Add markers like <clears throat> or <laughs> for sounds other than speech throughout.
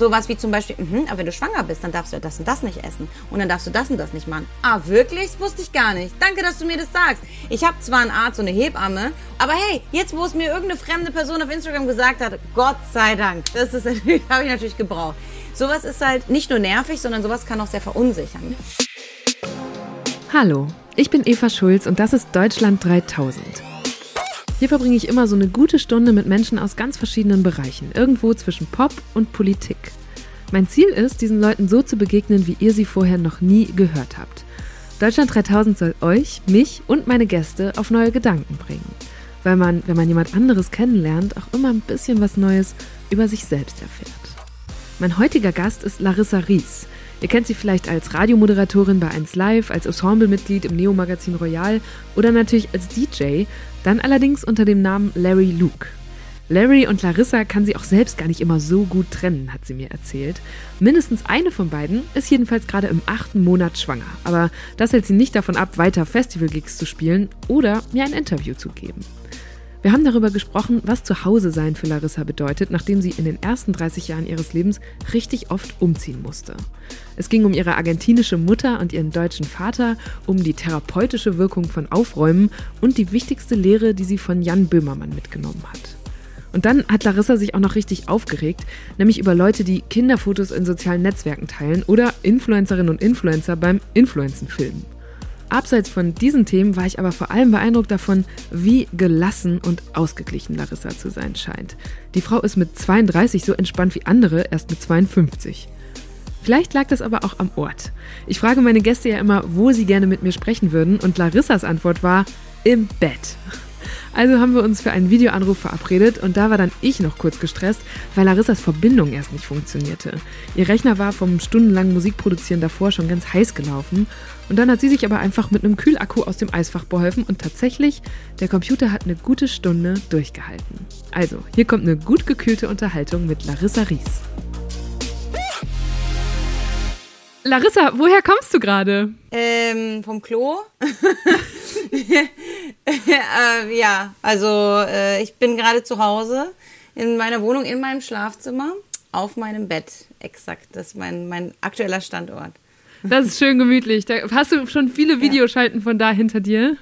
sowas wie zum Beispiel, mh, aber wenn du schwanger bist, dann darfst du das und das nicht essen. Und dann darfst du das und das nicht machen. Ah, wirklich? Das wusste ich gar nicht. Danke, dass du mir das sagst. Ich habe zwar einen Arzt und eine Hebamme, aber hey, jetzt wo es mir irgendeine fremde Person auf Instagram gesagt hat, Gott sei Dank, das ist <laughs> habe ich natürlich gebraucht. Sowas ist halt nicht nur nervig, sondern sowas kann auch sehr verunsichern. Hallo, ich bin Eva Schulz und das ist Deutschland 3000. Hier verbringe ich immer so eine gute Stunde mit Menschen aus ganz verschiedenen Bereichen, irgendwo zwischen Pop und Politik. Mein Ziel ist, diesen Leuten so zu begegnen, wie ihr sie vorher noch nie gehört habt. Deutschland 3000 soll euch, mich und meine Gäste auf neue Gedanken bringen. Weil man, wenn man jemand anderes kennenlernt, auch immer ein bisschen was Neues über sich selbst erfährt. Mein heutiger Gast ist Larissa Ries. Ihr kennt sie vielleicht als Radiomoderatorin bei 1 Live, als Ensemblemitglied im Neo-Magazin Royal oder natürlich als DJ, dann allerdings unter dem Namen Larry Luke. Larry und Larissa kann sie auch selbst gar nicht immer so gut trennen, hat sie mir erzählt. Mindestens eine von beiden ist jedenfalls gerade im achten Monat schwanger. Aber das hält sie nicht davon ab, weiter Festivalgigs zu spielen oder mir ein Interview zu geben. Wir haben darüber gesprochen, was Zuhause sein für Larissa bedeutet, nachdem sie in den ersten 30 Jahren ihres Lebens richtig oft umziehen musste. Es ging um ihre argentinische Mutter und ihren deutschen Vater, um die therapeutische Wirkung von Aufräumen und die wichtigste Lehre, die sie von Jan Böhmermann mitgenommen hat. Und dann hat Larissa sich auch noch richtig aufgeregt, nämlich über Leute, die Kinderfotos in sozialen Netzwerken teilen oder Influencerinnen und Influencer beim Influenzen filmen. Abseits von diesen Themen war ich aber vor allem beeindruckt davon, wie gelassen und ausgeglichen Larissa zu sein scheint. Die Frau ist mit 32 so entspannt wie andere erst mit 52. Vielleicht lag das aber auch am Ort. Ich frage meine Gäste ja immer, wo sie gerne mit mir sprechen würden und Larissas Antwort war im Bett. Also haben wir uns für einen Videoanruf verabredet und da war dann ich noch kurz gestresst, weil Larissas Verbindung erst nicht funktionierte. Ihr Rechner war vom stundenlangen Musikproduzieren davor schon ganz heiß gelaufen und dann hat sie sich aber einfach mit einem Kühlakku aus dem Eisfach beholfen und tatsächlich, der Computer hat eine gute Stunde durchgehalten. Also, hier kommt eine gut gekühlte Unterhaltung mit Larissa Ries. Larissa, woher kommst du gerade? Ähm, vom Klo. <laughs> äh, ja, also äh, ich bin gerade zu Hause in meiner Wohnung, in meinem Schlafzimmer, auf meinem Bett. Exakt, das ist mein, mein aktueller Standort. Das ist schön gemütlich. Da hast du schon viele Videoschalten von da hinter dir?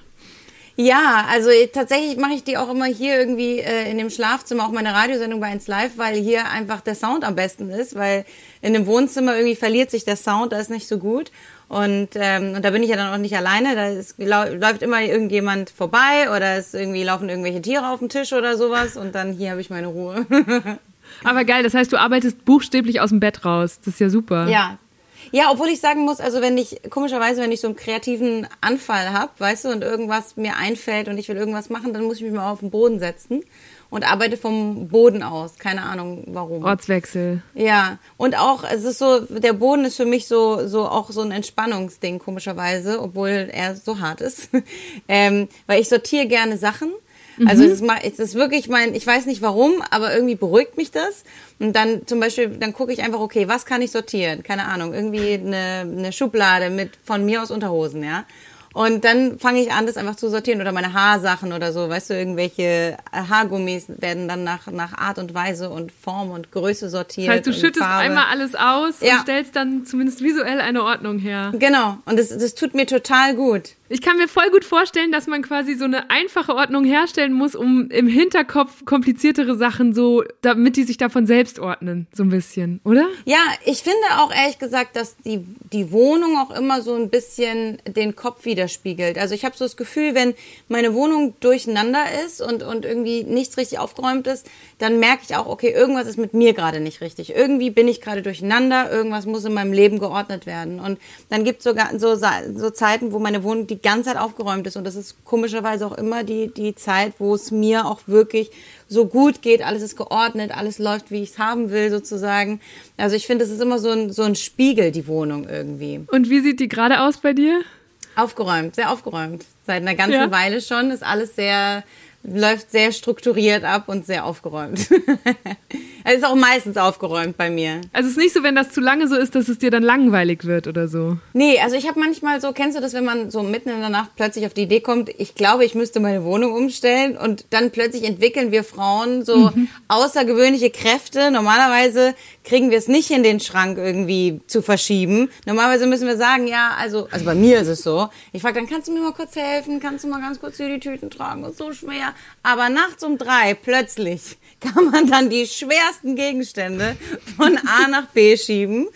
Ja, also tatsächlich mache ich die auch immer hier irgendwie äh, in dem Schlafzimmer, auch meine Radiosendung bei 1 Live, weil hier einfach der Sound am besten ist, weil in dem Wohnzimmer irgendwie verliert sich der Sound, da ist nicht so gut. Und, ähm, und da bin ich ja dann auch nicht alleine, da ist, läuft immer irgendjemand vorbei oder es irgendwie laufen irgendwelche Tiere auf dem Tisch oder sowas und dann hier habe ich meine Ruhe. <laughs> Aber geil, das heißt, du arbeitest buchstäblich aus dem Bett raus. Das ist ja super. Ja, ja, obwohl ich sagen muss, also wenn ich, komischerweise, wenn ich so einen kreativen Anfall habe, weißt du, und irgendwas mir einfällt und ich will irgendwas machen, dann muss ich mich mal auf den Boden setzen und arbeite vom Boden aus. Keine Ahnung warum. Ortswechsel. Ja. Und auch, es ist so, der Boden ist für mich so, so auch so ein Entspannungsding, komischerweise, obwohl er so hart ist. <laughs> ähm, weil ich sortiere gerne Sachen also mhm. es, ist es ist wirklich mein, ich weiß nicht warum, aber irgendwie beruhigt mich das. Und dann zum Beispiel, dann gucke ich einfach, okay, was kann ich sortieren? Keine Ahnung, irgendwie eine, eine Schublade mit von mir aus Unterhosen, ja. Und dann fange ich an, das einfach zu sortieren oder meine Haarsachen oder so, weißt du, irgendwelche Haargummis werden dann nach, nach Art und Weise und Form und Größe sortiert. Das heißt, du schüttest Farbe. einmal alles aus ja. und stellst dann zumindest visuell eine Ordnung her. Genau, und das, das tut mir total gut. Ich kann mir voll gut vorstellen, dass man quasi so eine einfache Ordnung herstellen muss, um im Hinterkopf kompliziertere Sachen so, damit die sich davon selbst ordnen, so ein bisschen, oder? Ja, ich finde auch ehrlich gesagt, dass die, die Wohnung auch immer so ein bisschen den Kopf widerspiegelt. Also ich habe so das Gefühl, wenn meine Wohnung durcheinander ist und, und irgendwie nichts richtig aufgeräumt ist, dann merke ich auch, okay, irgendwas ist mit mir gerade nicht richtig. Irgendwie bin ich gerade durcheinander, irgendwas muss in meinem Leben geordnet werden. Und dann gibt es sogar so, so Zeiten, wo meine Wohnung die die ganze Zeit aufgeräumt ist. Und das ist komischerweise auch immer die, die Zeit, wo es mir auch wirklich so gut geht. Alles ist geordnet, alles läuft, wie ich es haben will, sozusagen. Also ich finde, es ist immer so ein, so ein Spiegel, die Wohnung irgendwie. Und wie sieht die gerade aus bei dir? Aufgeräumt, sehr aufgeräumt. Seit einer ganzen ja. Weile schon ist alles sehr läuft sehr strukturiert ab und sehr aufgeräumt. <laughs> Es ist auch meistens aufgeräumt bei mir. Also es ist nicht so, wenn das zu lange so ist, dass es dir dann langweilig wird oder so. Nee, also ich habe manchmal so, kennst du das, wenn man so mitten in der Nacht plötzlich auf die Idee kommt, ich glaube, ich müsste meine Wohnung umstellen und dann plötzlich entwickeln wir Frauen so mhm. außergewöhnliche Kräfte. Normalerweise kriegen wir es nicht in den Schrank irgendwie zu verschieben. Normalerweise müssen wir sagen, ja, also, also bei mir ist es so. Ich frage dann, kannst du mir mal kurz helfen? Kannst du mal ganz kurz hier die Tüten tragen? Das ist so schwer. Aber nachts um drei plötzlich <laughs> kann man dann die schwersten Gegenstände von A nach B schieben.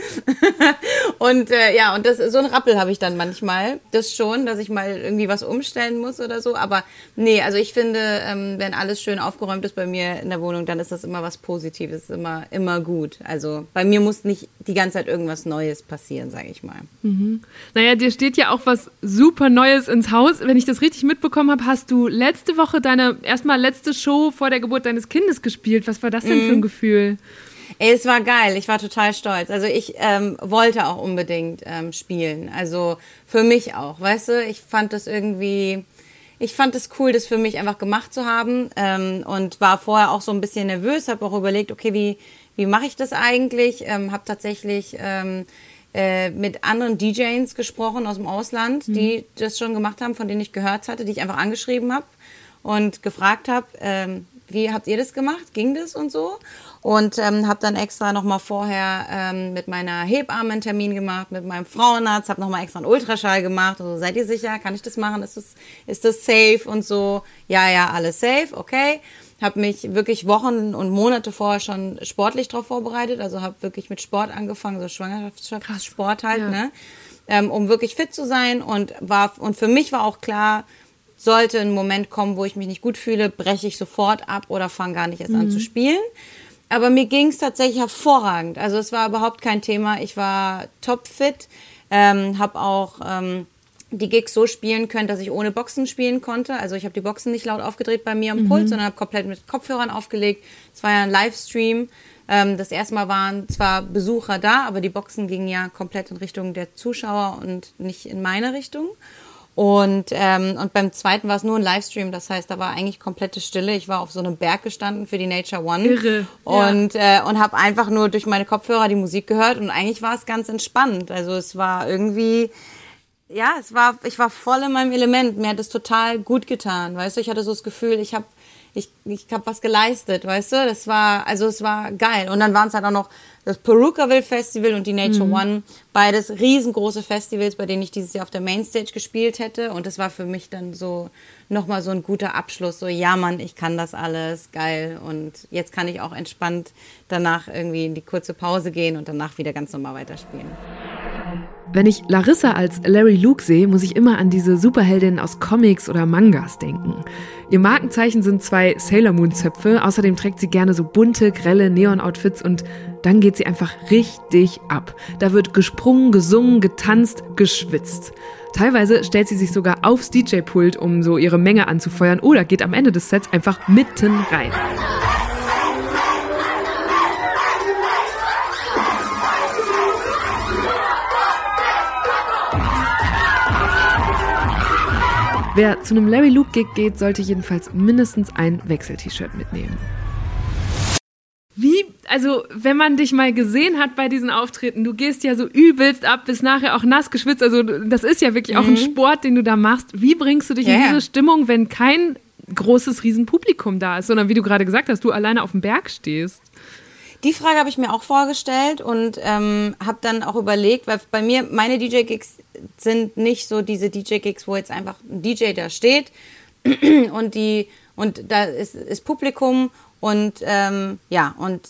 <laughs> und äh, ja, und das so ein Rappel habe ich dann manchmal. Das schon, dass ich mal irgendwie was umstellen muss oder so. Aber nee, also ich finde, ähm, wenn alles schön aufgeräumt ist bei mir in der Wohnung, dann ist das immer was Positives, immer, immer gut. Also bei mir muss nicht die ganze Zeit irgendwas Neues passieren, sage ich mal. Mhm. Naja, dir steht ja auch was super Neues ins Haus. Wenn ich das richtig mitbekommen habe, hast du letzte Woche deine erstmal letzte Show vor der Geburt deines Kindes gespielt. Was war das denn mhm. für ein mhm. Gefühl? Ey, es war geil. Ich war total stolz. Also ich ähm, wollte auch unbedingt ähm, spielen. Also für mich auch, weißt du? Ich fand das irgendwie, ich fand es das cool, das für mich einfach gemacht zu haben ähm, und war vorher auch so ein bisschen nervös. Habe auch überlegt, okay, wie wie mache ich das eigentlich? Ähm, habe tatsächlich ähm, äh, mit anderen DJs gesprochen aus dem Ausland, mhm. die das schon gemacht haben, von denen ich gehört hatte, die ich einfach angeschrieben habe und gefragt habe, ähm, wie habt ihr das gemacht? Ging das und so? Und ähm, habe dann extra nochmal vorher ähm, mit meiner Hebamme einen Termin gemacht, mit meinem Frauenarzt, habe nochmal extra einen Ultraschall gemacht. Also, seid ihr sicher? Kann ich das machen? Ist das, ist das safe und so? Ja, ja, alles safe, okay. Habe mich wirklich Wochen und Monate vorher schon sportlich darauf vorbereitet. Also habe wirklich mit Sport angefangen, so Schwangerschaftssport halt, ja. ne? Ähm, um wirklich fit zu sein. Und war und für mich war auch klar, sollte ein Moment kommen, wo ich mich nicht gut fühle, breche ich sofort ab oder fange gar nicht erst mhm. an zu mhm. spielen. Aber mir ging es tatsächlich hervorragend. Also es war überhaupt kein Thema. Ich war topfit, ähm, habe auch ähm, die Gigs so spielen können, dass ich ohne Boxen spielen konnte. Also ich habe die Boxen nicht laut aufgedreht bei mir am mhm. Puls, sondern habe komplett mit Kopfhörern aufgelegt. Es war ja ein Livestream. Ähm, das erste Mal waren zwar Besucher da, aber die Boxen gingen ja komplett in Richtung der Zuschauer und nicht in meine Richtung. Und, ähm, und beim zweiten war es nur ein Livestream, das heißt, da war eigentlich komplette Stille. Ich war auf so einem Berg gestanden für die Nature One Irre, und, ja. äh, und habe einfach nur durch meine Kopfhörer die Musik gehört und eigentlich war es ganz entspannt. Also es war irgendwie, ja, es war, ich war voll in meinem Element. Mir hat es total gut getan, weißt du. Ich hatte so das Gefühl, ich habe ich, ich habe was geleistet, weißt du? Das war, also es war geil. Und dann waren es halt auch noch das Perukaville Festival und die Nature mhm. One, beides riesengroße Festivals, bei denen ich dieses Jahr auf der Mainstage gespielt hätte. Und das war für mich dann so nochmal so ein guter Abschluss. So, ja Mann, ich kann das alles, geil. Und jetzt kann ich auch entspannt danach irgendwie in die kurze Pause gehen und danach wieder ganz normal weiterspielen. Wenn ich Larissa als Larry Luke sehe, muss ich immer an diese Superheldinnen aus Comics oder Mangas denken. Ihr Markenzeichen sind zwei Sailor Moon Zöpfe. Außerdem trägt sie gerne so bunte, grelle Neon-Outfits und dann geht sie einfach richtig ab. Da wird gesprungen, gesungen, getanzt, geschwitzt. Teilweise stellt sie sich sogar aufs DJ-Pult, um so ihre Menge anzufeuern oder geht am Ende des Sets einfach mitten rein. Wer zu einem Larry Luke Gig geht, sollte jedenfalls mindestens ein Wechsel-T-Shirt mitnehmen. Wie, also wenn man dich mal gesehen hat bei diesen Auftritten, du gehst ja so übelst ab, bis nachher auch nass geschwitzt. Also das ist ja wirklich auch ein mhm. Sport, den du da machst. Wie bringst du dich yeah. in diese Stimmung, wenn kein großes Riesenpublikum da ist, sondern wie du gerade gesagt hast, du alleine auf dem Berg stehst? Die Frage habe ich mir auch vorgestellt und ähm, habe dann auch überlegt, weil bei mir meine DJ-Gigs sind nicht so diese DJ-Gigs, wo jetzt einfach ein DJ da steht <clears throat> und die und da ist, ist Publikum und ähm, ja und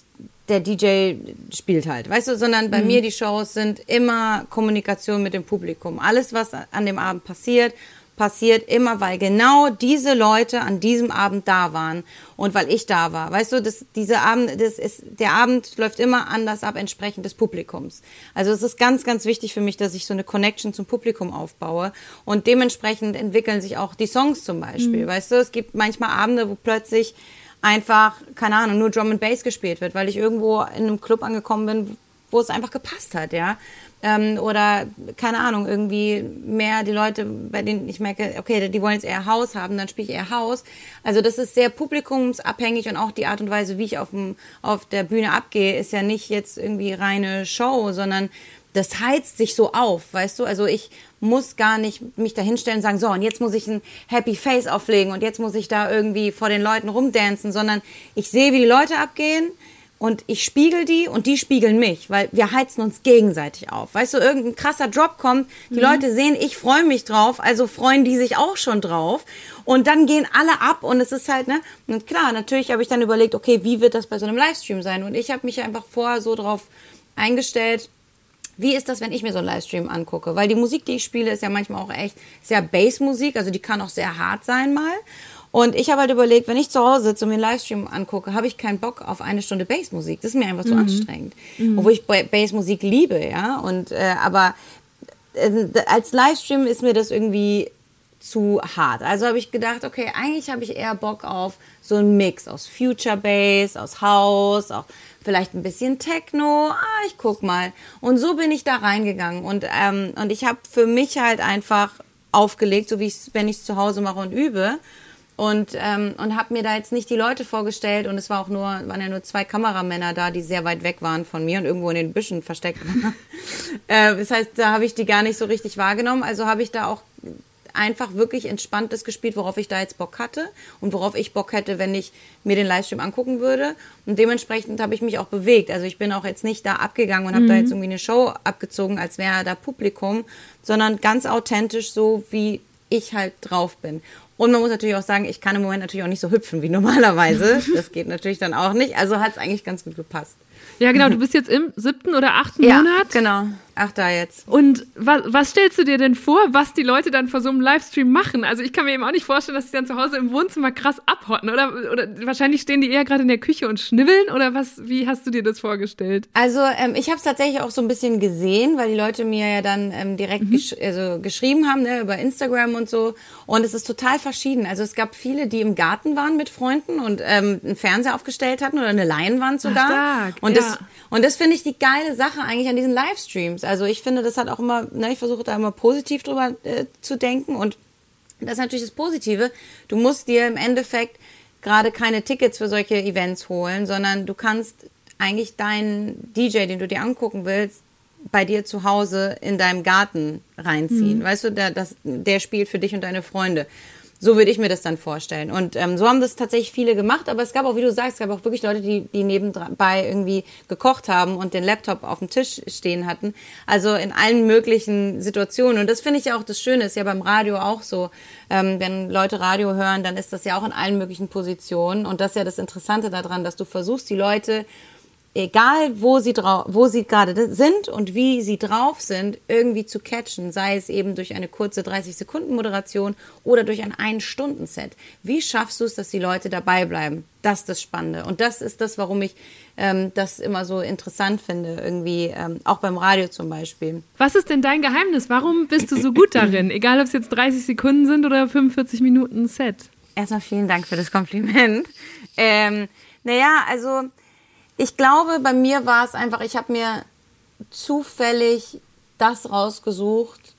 der DJ spielt halt, weißt du, sondern bei mhm. mir die Shows sind immer Kommunikation mit dem Publikum. Alles, was an dem Abend passiert passiert immer, weil genau diese Leute an diesem Abend da waren und weil ich da war. Weißt du, das, diese Abend, das ist, der Abend läuft immer anders ab, entsprechend des Publikums. Also es ist ganz, ganz wichtig für mich, dass ich so eine Connection zum Publikum aufbaue und dementsprechend entwickeln sich auch die Songs zum Beispiel. Mhm. Weißt du, es gibt manchmal Abende, wo plötzlich einfach, keine Ahnung, nur Drum and Bass gespielt wird, weil ich irgendwo in einem Club angekommen bin, wo es einfach gepasst hat, ja. Ähm, oder keine Ahnung, irgendwie mehr die Leute, bei denen ich merke, okay, die wollen jetzt eher Haus haben, dann spiele ich eher Haus. Also das ist sehr publikumsabhängig und auch die Art und Weise, wie ich auf, dem, auf der Bühne abgehe, ist ja nicht jetzt irgendwie reine Show, sondern das heizt sich so auf, weißt du? Also ich muss gar nicht mich da hinstellen und sagen, so, und jetzt muss ich ein Happy Face auflegen und jetzt muss ich da irgendwie vor den Leuten rumdancen, sondern ich sehe, wie die Leute abgehen und ich spiegel die und die spiegeln mich, weil wir heizen uns gegenseitig auf. Weißt du, irgendein krasser Drop kommt, die mhm. Leute sehen, ich freue mich drauf, also freuen die sich auch schon drauf und dann gehen alle ab und es ist halt, ne, und klar, natürlich habe ich dann überlegt, okay, wie wird das bei so einem Livestream sein und ich habe mich einfach vorher so drauf eingestellt, wie ist das, wenn ich mir so einen Livestream angucke? Weil die Musik, die ich spiele, ist ja manchmal auch echt sehr Bassmusik, also die kann auch sehr hart sein mal. Und ich habe halt überlegt, wenn ich zu Hause sitze und mir einen Livestream angucke, habe ich keinen Bock auf eine Stunde Bassmusik. Das ist mir einfach zu mhm. anstrengend. Mhm. Obwohl ich Bassmusik liebe, ja. Und äh, aber äh, als Livestream ist mir das irgendwie zu hart. Also habe ich gedacht, okay, eigentlich habe ich eher Bock auf so einen Mix aus Future Bass, aus House, auch vielleicht ein bisschen Techno. Ah, ich guck mal. Und so bin ich da reingegangen und ähm, und ich habe für mich halt einfach aufgelegt, so wie ich wenn ich es zu Hause mache und übe und, ähm, und habe mir da jetzt nicht die Leute vorgestellt und es war auch nur, waren ja nur zwei Kameramänner da, die sehr weit weg waren von mir und irgendwo in den Büschen versteckt waren. <laughs> äh, das heißt, da habe ich die gar nicht so richtig wahrgenommen. Also habe ich da auch einfach wirklich entspanntes gespielt, worauf ich da jetzt Bock hatte und worauf ich Bock hätte, wenn ich mir den Livestream angucken würde. Und dementsprechend habe ich mich auch bewegt. Also ich bin auch jetzt nicht da abgegangen und habe mhm. da jetzt irgendwie eine Show abgezogen, als wäre da Publikum, sondern ganz authentisch so, wie ich halt drauf bin. Und man muss natürlich auch sagen, ich kann im Moment natürlich auch nicht so hüpfen wie <laughs> normalerweise. Das geht natürlich dann auch nicht. Also hat es eigentlich ganz gut gepasst. Ja, genau. Du bist jetzt im siebten oder achten ja, Monat. Genau. Ach, da jetzt. Und was, was stellst du dir denn vor, was die Leute dann vor so einem Livestream machen? Also ich kann mir eben auch nicht vorstellen, dass sie dann zu Hause im Wohnzimmer krass abhotten. Oder, oder wahrscheinlich stehen die eher gerade in der Küche und schnibbeln. Oder was? Wie hast du dir das vorgestellt? Also ähm, ich habe es tatsächlich auch so ein bisschen gesehen, weil die Leute mir ja dann ähm, direkt mhm. gesch also geschrieben haben ne, über Instagram und so. Und es ist total verschieden. Also es gab viele, die im Garten waren mit Freunden und ähm, einen Fernseher aufgestellt hatten oder eine Leinwand sogar. Ach, stark. Und ja. das, und das finde ich die geile Sache eigentlich an diesen Livestreams. Also ich finde, das hat auch immer, ne, ich versuche da immer positiv drüber äh, zu denken und das ist natürlich das Positive. Du musst dir im Endeffekt gerade keine Tickets für solche Events holen, sondern du kannst eigentlich deinen DJ, den du dir angucken willst, bei dir zu Hause in deinem Garten reinziehen. Mhm. Weißt du, der, das, der spielt für dich und deine Freunde. So würde ich mir das dann vorstellen. Und ähm, so haben das tatsächlich viele gemacht, aber es gab auch, wie du sagst, es gab auch wirklich Leute, die, die nebenbei irgendwie gekocht haben und den Laptop auf dem Tisch stehen hatten. Also in allen möglichen Situationen. Und das finde ich ja auch das Schöne, ist ja beim Radio auch so. Ähm, wenn Leute Radio hören, dann ist das ja auch in allen möglichen Positionen. Und das ist ja das Interessante daran, dass du versuchst, die Leute egal wo sie drauf, wo sie gerade sind und wie sie drauf sind, irgendwie zu catchen, sei es eben durch eine kurze 30 Sekunden Moderation oder durch ein 1 Stunden Set. Wie schaffst du es, dass die Leute dabei bleiben? Das ist das Spannende und das ist das, warum ich ähm, das immer so interessant finde, irgendwie ähm, auch beim Radio zum Beispiel. Was ist denn dein Geheimnis? Warum bist du so gut darin? <laughs> Egal, ob es jetzt 30 Sekunden sind oder 45 Minuten Set. Erstmal vielen Dank für das Kompliment. Ähm, naja, also ich glaube, bei mir war es einfach, ich habe mir zufällig das rausgesucht,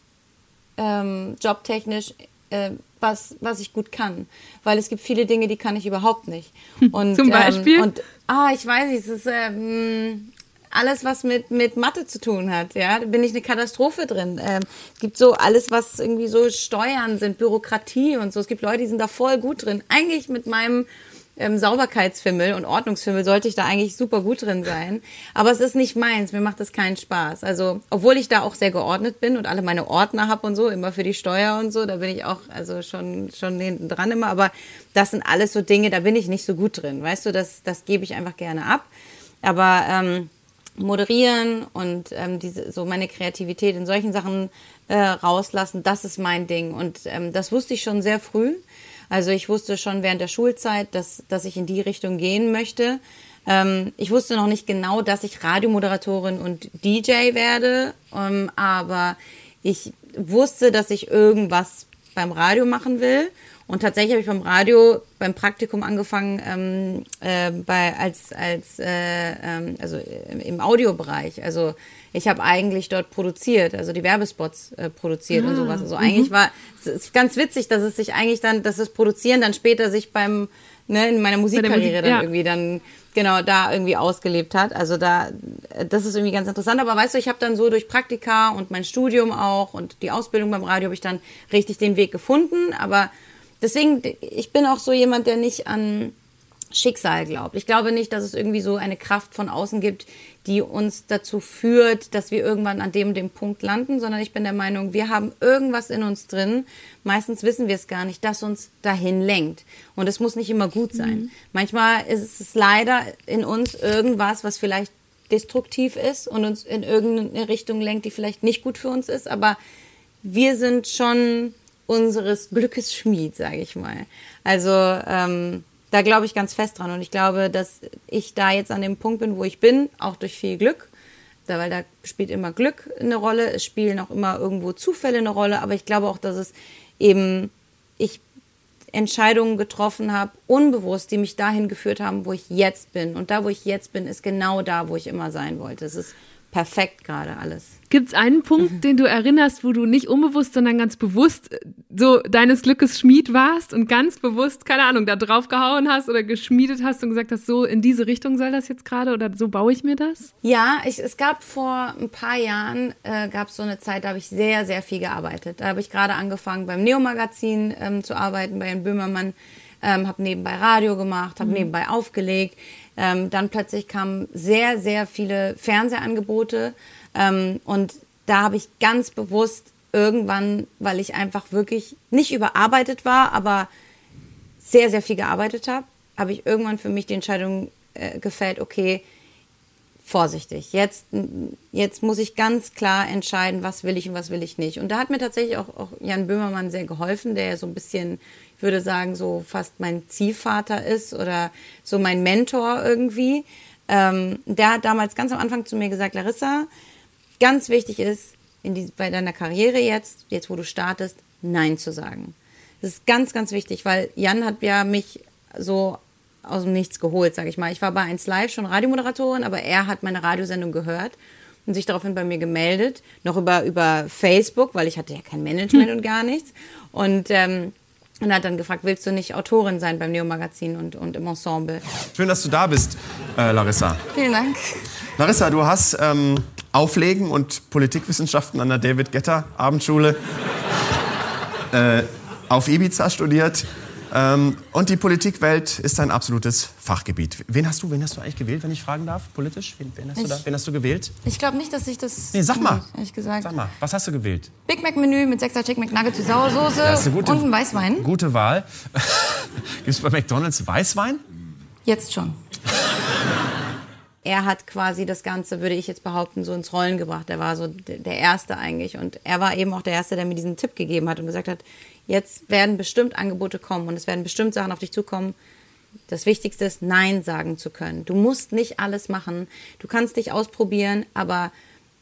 ähm, jobtechnisch, äh, was, was ich gut kann. Weil es gibt viele Dinge, die kann ich überhaupt nicht. <laughs> Und, Zum Beispiel? Ähm, und, ah, ich weiß nicht, es ist ähm, alles, was mit, mit Mathe zu tun hat. Ja, da bin ich eine Katastrophe drin. Ähm, es gibt so alles, was irgendwie so Steuern sind, Bürokratie und so. Es gibt Leute, die sind da voll gut drin. Eigentlich mit meinem ähm, Sauberkeitsfimmel und Ordnungsfimmel sollte ich da eigentlich super gut drin sein. Aber es ist nicht meins, mir macht das keinen Spaß. Also, obwohl ich da auch sehr geordnet bin und alle meine Ordner habe und so, immer für die Steuer und so, da bin ich auch also schon, schon hinten dran immer. Aber das sind alles so Dinge, da bin ich nicht so gut drin. Weißt du, das, das gebe ich einfach gerne ab. Aber ähm, moderieren und ähm, diese, so meine Kreativität in solchen Sachen äh, rauslassen, das ist mein Ding. Und ähm, das wusste ich schon sehr früh. Also ich wusste schon während der Schulzeit, dass, dass ich in die Richtung gehen möchte. Ähm, ich wusste noch nicht genau, dass ich Radiomoderatorin und DJ werde, ähm, aber ich wusste, dass ich irgendwas beim Radio machen will Und tatsächlich habe ich beim Radio, beim Praktikum angefangen, ähm, äh, bei, als, als äh, ähm, also im Audiobereich. Also ich habe eigentlich dort produziert, also die Werbespots äh, produziert ah, und sowas. Also eigentlich mhm. war es ist ganz witzig, dass es sich eigentlich dann, dass das Produzieren dann später sich beim ne, in meiner Musikkarriere Musik, dann ja. irgendwie dann genau da irgendwie ausgelebt hat. Also da, das ist irgendwie ganz interessant. Aber weißt du, ich habe dann so durch Praktika und mein Studium auch und die Ausbildung beim Radio habe ich dann richtig den Weg gefunden. Aber deswegen, ich bin auch so jemand, der nicht an Schicksal glaubt. Ich glaube nicht, dass es irgendwie so eine Kraft von außen gibt, die uns dazu führt, dass wir irgendwann an dem dem Punkt landen, sondern ich bin der Meinung, wir haben irgendwas in uns drin, meistens wissen wir es gar nicht, das uns dahin lenkt. Und es muss nicht immer gut sein. Mhm. Manchmal ist es leider in uns irgendwas, was vielleicht destruktiv ist und uns in irgendeine Richtung lenkt, die vielleicht nicht gut für uns ist, aber wir sind schon unseres Glückes Schmied, sage ich mal. Also ähm, da glaube ich ganz fest dran. Und ich glaube, dass ich da jetzt an dem Punkt bin, wo ich bin, auch durch viel Glück. Da, weil da spielt immer Glück eine Rolle, es spielen auch immer irgendwo Zufälle eine Rolle, aber ich glaube auch, dass es eben ich Entscheidungen getroffen habe, unbewusst, die mich dahin geführt haben, wo ich jetzt bin. Und da, wo ich jetzt bin, ist genau da, wo ich immer sein wollte. Es ist perfekt gerade alles. Gibt es einen Punkt, mhm. den du erinnerst, wo du nicht unbewusst, sondern ganz bewusst äh, so deines Glückes Schmied warst und ganz bewusst, keine Ahnung, da drauf gehauen hast oder geschmiedet hast und gesagt hast, so in diese Richtung soll das jetzt gerade oder so baue ich mir das? Ja, ich, es gab vor ein paar Jahren, äh, gab es so eine Zeit, da habe ich sehr, sehr viel gearbeitet. Da habe ich gerade angefangen beim Neo-Magazin ähm, zu arbeiten, bei Herrn Böhmermann, ähm, habe nebenbei Radio gemacht, habe mhm. nebenbei aufgelegt ähm, dann plötzlich kamen sehr, sehr viele Fernsehangebote ähm, und da habe ich ganz bewusst irgendwann, weil ich einfach wirklich nicht überarbeitet war, aber sehr, sehr viel gearbeitet habe, habe ich irgendwann für mich die Entscheidung äh, gefällt, okay, vorsichtig. Jetzt, jetzt muss ich ganz klar entscheiden, was will ich und was will ich nicht. Und da hat mir tatsächlich auch, auch Jan Böhmermann sehr geholfen, der ja so ein bisschen würde sagen, so fast mein Ziehvater ist oder so mein Mentor irgendwie. Ähm, der hat damals ganz am Anfang zu mir gesagt, Larissa, ganz wichtig ist, in die, bei deiner Karriere jetzt, jetzt wo du startest, Nein zu sagen. Das ist ganz, ganz wichtig, weil Jan hat ja mich so aus dem Nichts geholt, sage ich mal. Ich war bei 1 Live schon Radiomoderatorin, aber er hat meine Radiosendung gehört und sich daraufhin bei mir gemeldet, noch über, über Facebook, weil ich hatte ja kein Management hm. <laughs> und gar nichts. Und ähm, und hat dann gefragt, willst du nicht Autorin sein beim Neo-Magazin und, und im Ensemble? Schön, dass du da bist, äh, Larissa. Vielen Dank. Larissa, du hast ähm, Auflegen und Politikwissenschaften an der David Getter Abendschule äh, auf Ibiza studiert. Ähm, und die Politikwelt ist dein absolutes Fachgebiet. Wen hast du, wen hast du eigentlich gewählt, wenn ich fragen darf, politisch? Wen, wen hast, ich, du, da, wen hast du gewählt? Ich glaube nicht, dass ich das. Nee, sag mal. Ehrlich gesagt. Sag mal, was hast du gewählt? Big Mac Menü mit 6er Chicken McNugget zu Sauersoße gute, und ein Weißwein. Gute Wahl. <laughs> Gibt es bei McDonalds Weißwein? Jetzt schon. er hat quasi das Ganze, würde ich jetzt behaupten, so ins Rollen gebracht. Er war so der Erste eigentlich. Und er war eben auch der Erste, der mir diesen Tipp gegeben hat und gesagt hat, jetzt werden bestimmt Angebote kommen und es werden bestimmt Sachen auf dich zukommen. Das Wichtigste ist, Nein sagen zu können. Du musst nicht alles machen. Du kannst dich ausprobieren, aber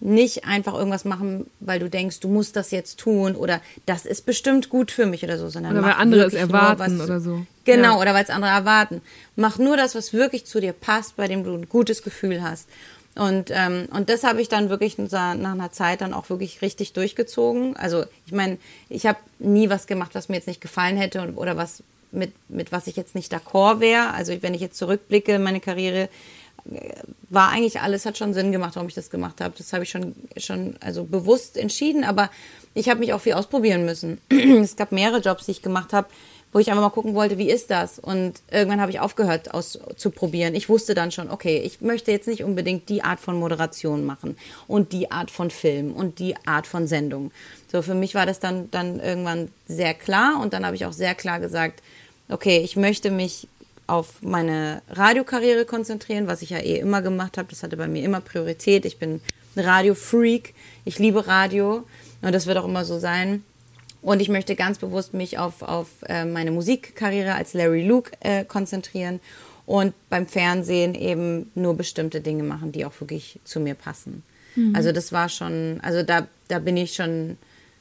nicht einfach irgendwas machen, weil du denkst, du musst das jetzt tun oder das ist bestimmt gut für mich oder so, sondern oder weil andere es erwarten was, oder so. Genau, ja. oder weil es andere erwarten. Mach nur das, was wirklich zu dir passt, bei dem du ein gutes Gefühl hast. Und, ähm, und das habe ich dann wirklich nach einer Zeit dann auch wirklich richtig durchgezogen. Also ich meine, ich habe nie was gemacht, was mir jetzt nicht gefallen hätte oder was mit, mit was ich jetzt nicht d'accord wäre. Also wenn ich jetzt zurückblicke, meine Karriere äh, war eigentlich alles, hat schon Sinn gemacht, warum ich das gemacht habe. Das habe ich schon, schon also bewusst entschieden, aber ich habe mich auch viel ausprobieren müssen. <clears throat> es gab mehrere Jobs, die ich gemacht habe, wo ich einfach mal gucken wollte, wie ist das? Und irgendwann habe ich aufgehört auszuprobieren. Ich wusste dann schon, okay, ich möchte jetzt nicht unbedingt die Art von Moderation machen und die Art von Film und die Art von Sendung. So, für mich war das dann, dann irgendwann sehr klar und dann habe ich auch sehr klar gesagt, okay, ich möchte mich auf meine Radiokarriere konzentrieren, was ich ja eh immer gemacht habe. Das hatte bei mir immer Priorität. Ich bin ein Radio-Freak. Ich liebe Radio und das wird auch immer so sein. Und ich möchte ganz bewusst mich auf, auf äh, meine Musikkarriere als Larry Luke äh, konzentrieren und beim Fernsehen eben nur bestimmte Dinge machen, die auch wirklich zu mir passen. Mhm. Also das war schon, also da, da bin ich schon,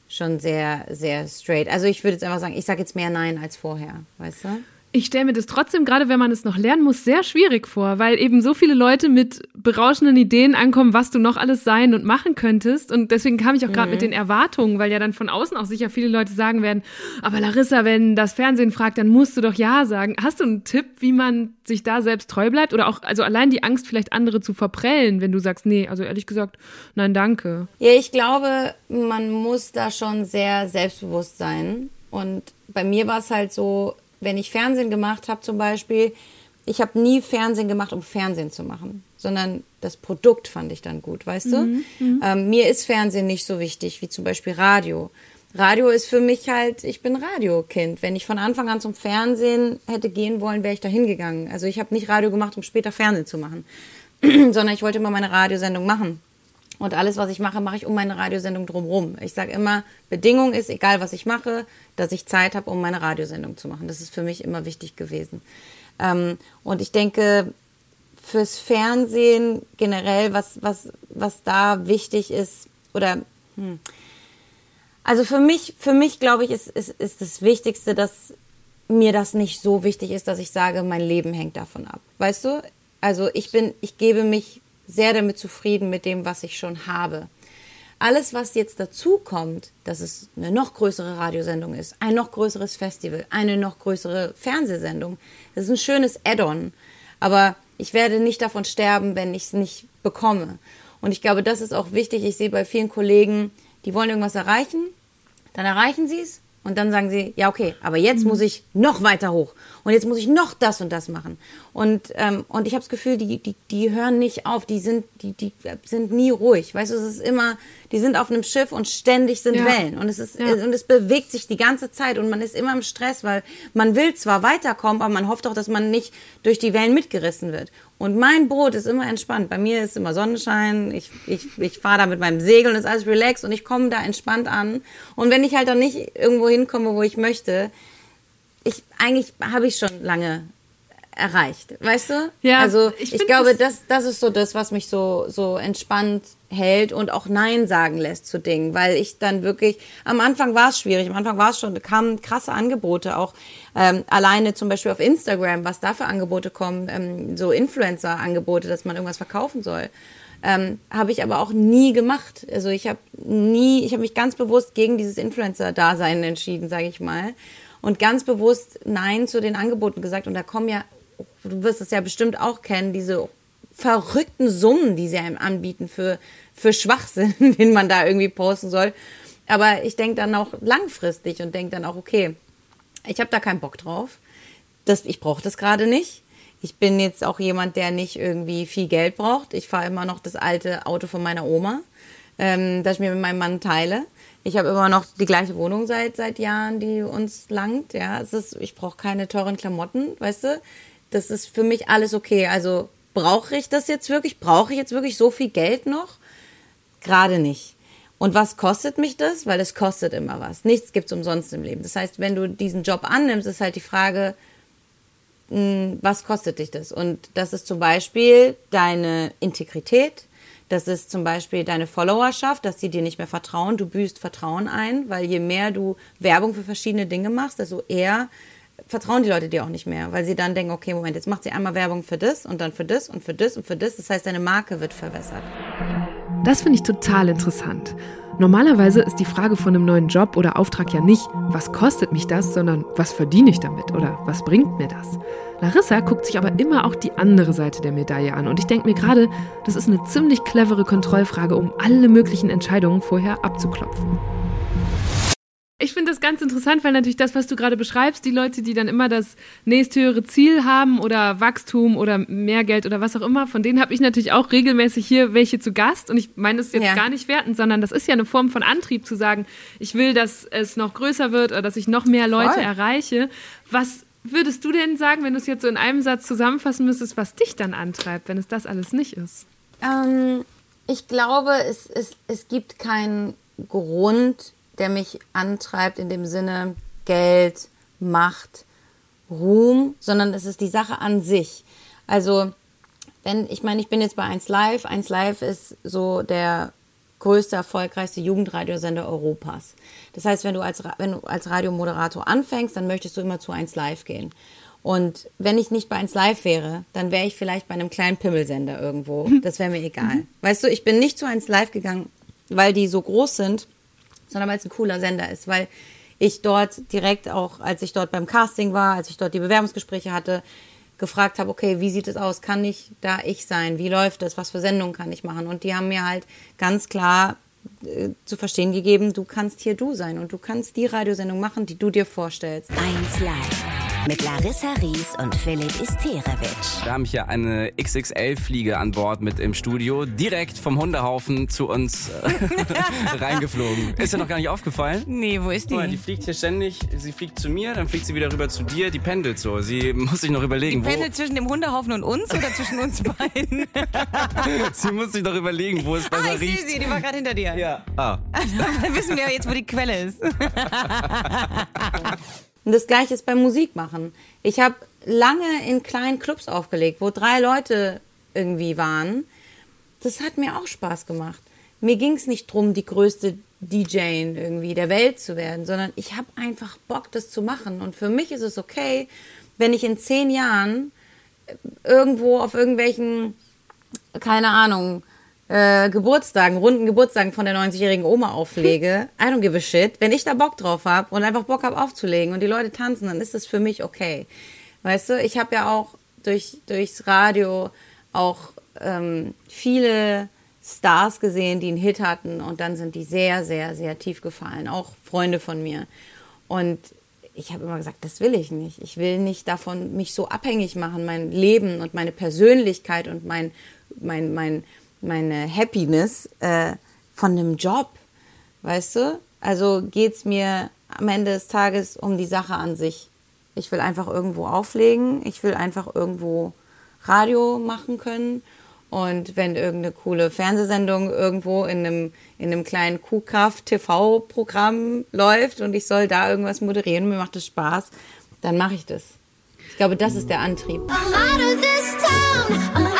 schon sehr, sehr straight. Also ich würde jetzt einfach sagen, ich sage jetzt mehr Nein als vorher, weißt du? Ich stelle mir das trotzdem, gerade wenn man es noch lernen muss, sehr schwierig vor, weil eben so viele Leute mit berauschenden Ideen ankommen, was du noch alles sein und machen könntest. Und deswegen kam ich auch gerade mhm. mit den Erwartungen, weil ja dann von außen auch sicher viele Leute sagen werden, aber Larissa, wenn das Fernsehen fragt, dann musst du doch Ja sagen. Hast du einen Tipp, wie man sich da selbst treu bleibt? Oder auch, also allein die Angst, vielleicht andere zu verprellen, wenn du sagst, nee, also ehrlich gesagt, nein, danke. Ja, ich glaube, man muss da schon sehr selbstbewusst sein. Und bei mir war es halt so, wenn ich Fernsehen gemacht habe zum Beispiel, ich habe nie Fernsehen gemacht, um Fernsehen zu machen, sondern das Produkt fand ich dann gut, weißt mhm, du? Mhm. Ähm, mir ist Fernsehen nicht so wichtig wie zum Beispiel Radio. Radio ist für mich halt, ich bin Radiokind. Wenn ich von Anfang an zum Fernsehen hätte gehen wollen, wäre ich da hingegangen. Also ich habe nicht Radio gemacht, um später Fernsehen zu machen, <clears throat> sondern ich wollte immer meine Radiosendung machen. Und alles, was ich mache, mache ich um meine Radiosendung drumherum. Ich sage immer, Bedingung ist, egal was ich mache, dass ich Zeit habe, um meine Radiosendung zu machen. Das ist für mich immer wichtig gewesen. Ähm, und ich denke, fürs Fernsehen generell, was, was, was da wichtig ist, oder hm, also für mich, für mich glaube ich, ist, ist, ist das Wichtigste, dass mir das nicht so wichtig ist, dass ich sage, mein Leben hängt davon ab. Weißt du? Also ich bin, ich gebe mich sehr damit zufrieden mit dem, was ich schon habe. Alles, was jetzt dazu kommt, dass es eine noch größere Radiosendung ist, ein noch größeres Festival, eine noch größere Fernsehsendung, das ist ein schönes Add-on. Aber ich werde nicht davon sterben, wenn ich es nicht bekomme. Und ich glaube, das ist auch wichtig. Ich sehe bei vielen Kollegen, die wollen irgendwas erreichen, dann erreichen sie es und dann sagen sie, ja, okay, aber jetzt muss ich noch weiter hoch. Und jetzt muss ich noch das und das machen. Und, ähm, und ich habe das Gefühl, die, die, die hören nicht auf, die sind, die, die sind nie ruhig. Weißt du, es ist immer, die sind auf einem Schiff und ständig sind ja. Wellen. Und es ist, ja. und es bewegt sich die ganze Zeit und man ist immer im Stress, weil man will zwar weiterkommen, aber man hofft auch, dass man nicht durch die Wellen mitgerissen wird. Und mein Boot ist immer entspannt. Bei mir ist immer Sonnenschein. Ich, ich, ich fahre da mit meinem Segel und ist alles relaxed und ich komme da entspannt an. Und wenn ich halt dann nicht irgendwo hinkomme, wo ich möchte, ich, eigentlich habe ich schon lange erreicht, weißt du? Ja. Also ich, ich glaube, das, das ist so das, was mich so, so entspannt hält und auch Nein sagen lässt zu Dingen, weil ich dann wirklich, am Anfang war es schwierig, am Anfang war es schon, kamen krasse Angebote, auch ähm, alleine zum Beispiel auf Instagram, was da für Angebote kommen, ähm, so Influencer-Angebote, dass man irgendwas verkaufen soll. Ähm, habe ich aber auch nie gemacht. Also ich habe nie, ich habe mich ganz bewusst gegen dieses Influencer-Dasein entschieden, sage ich mal. Und ganz bewusst Nein zu den Angeboten gesagt. Und da kommen ja du wirst es ja bestimmt auch kennen, diese verrückten Summen, die sie einem anbieten für, für Schwachsinn, <laughs> den man da irgendwie posten soll. Aber ich denke dann auch langfristig und denke dann auch, okay, ich habe da keinen Bock drauf. Das, ich brauche das gerade nicht. Ich bin jetzt auch jemand, der nicht irgendwie viel Geld braucht. Ich fahre immer noch das alte Auto von meiner Oma, ähm, das ich mir mit meinem Mann teile. Ich habe immer noch die gleiche Wohnung seit seit Jahren, die uns langt. Ja, es ist, ich brauche keine teuren Klamotten, weißt du das ist für mich alles okay. Also brauche ich das jetzt wirklich? Brauche ich jetzt wirklich so viel Geld noch? Gerade nicht. Und was kostet mich das? Weil es kostet immer was. Nichts gibt es umsonst im Leben. Das heißt, wenn du diesen Job annimmst, ist halt die Frage, hm, was kostet dich das? Und das ist zum Beispiel deine Integrität, das ist zum Beispiel deine Followerschaft, dass sie dir nicht mehr vertrauen. Du büßt Vertrauen ein, weil je mehr du Werbung für verschiedene Dinge machst, desto eher vertrauen die Leute dir auch nicht mehr, weil sie dann denken, okay, Moment, jetzt macht sie einmal Werbung für das und dann für das und für das und für das. Das heißt, deine Marke wird verwässert. Das finde ich total interessant. Normalerweise ist die Frage von einem neuen Job oder Auftrag ja nicht, was kostet mich das, sondern was verdiene ich damit oder was bringt mir das? Larissa guckt sich aber immer auch die andere Seite der Medaille an und ich denke mir gerade, das ist eine ziemlich clevere Kontrollfrage, um alle möglichen Entscheidungen vorher abzuklopfen. Ich finde das ganz interessant, weil natürlich das, was du gerade beschreibst, die Leute, die dann immer das nächsthöhere Ziel haben oder Wachstum oder mehr Geld oder was auch immer, von denen habe ich natürlich auch regelmäßig hier welche zu Gast. Und ich meine das jetzt ja. gar nicht werten, sondern das ist ja eine Form von Antrieb zu sagen, ich will, dass es noch größer wird oder dass ich noch mehr Leute Voll. erreiche. Was würdest du denn sagen, wenn du es jetzt so in einem Satz zusammenfassen müsstest, was dich dann antreibt, wenn es das alles nicht ist? Ähm, ich glaube, es, es, es gibt keinen Grund, der mich antreibt in dem Sinne Geld, Macht, Ruhm, sondern es ist die Sache an sich. Also, wenn, ich meine, ich bin jetzt bei 1 Live. 1 Live ist so der größte, erfolgreichste Jugendradiosender Europas. Das heißt, wenn du als, wenn du als Radiomoderator anfängst, dann möchtest du immer zu 1 Live gehen. Und wenn ich nicht bei 1 Live wäre, dann wäre ich vielleicht bei einem kleinen Pimmelsender irgendwo. Das wäre mir egal. Weißt du, ich bin nicht zu 1 Live gegangen, weil die so groß sind, sondern weil es ein cooler Sender ist, weil ich dort direkt auch, als ich dort beim Casting war, als ich dort die Bewerbungsgespräche hatte, gefragt habe, okay, wie sieht es aus? Kann ich da ich sein? Wie läuft es? Was für Sendungen kann ich machen? Und die haben mir halt ganz klar äh, zu verstehen gegeben, du kannst hier du sein und du kannst die Radiosendung machen, die du dir vorstellst. Eins live mit Larissa Ries und Philipp Isterewitsch. Wir haben hier eine XXL-Fliege an Bord mit im Studio, direkt vom Hundehaufen zu uns äh, <laughs> reingeflogen. Ist dir noch gar nicht aufgefallen? Nee, wo ist die? Mal, die fliegt hier ständig, sie fliegt zu mir, dann fliegt sie wieder rüber zu dir, die pendelt so. Sie muss sich noch überlegen, die pendelt zwischen dem Hundehaufen und uns oder zwischen uns <laughs> beiden? <laughs> sie muss sich noch überlegen, wo es besser ah, ich riecht. Ich sehe sie, die war gerade hinter dir. Ja. Ah. dann wissen wir jetzt, wo die Quelle ist. Und das gleiche ist beim Musikmachen. Ich habe lange in kleinen Clubs aufgelegt, wo drei Leute irgendwie waren. Das hat mir auch Spaß gemacht. Mir ging es nicht darum, die größte DJ irgendwie der Welt zu werden, sondern ich habe einfach Bock, das zu machen. Und für mich ist es okay, wenn ich in zehn Jahren irgendwo auf irgendwelchen, keine Ahnung, äh, Geburtstagen, runden Geburtstagen von der 90-jährigen Oma auflege. I don't give a shit. Wenn ich da Bock drauf habe und einfach Bock habe aufzulegen und die Leute tanzen, dann ist das für mich okay. Weißt du, ich habe ja auch durch, durchs Radio auch ähm, viele Stars gesehen, die einen Hit hatten und dann sind die sehr, sehr, sehr tief gefallen. Auch Freunde von mir. Und ich habe immer gesagt, das will ich nicht. Ich will nicht davon mich so abhängig machen, mein Leben und meine Persönlichkeit und mein, mein, mein, meine Happiness äh, von einem Job. Weißt du? Also geht es mir am Ende des Tages um die Sache an sich. Ich will einfach irgendwo auflegen. Ich will einfach irgendwo Radio machen können. Und wenn irgendeine coole Fernsehsendung irgendwo in einem, in einem kleinen Kuhkraft-TV-Programm läuft und ich soll da irgendwas moderieren, mir macht das Spaß, dann mache ich das. Ich glaube, das ist der Antrieb. I'm out of this town. I'm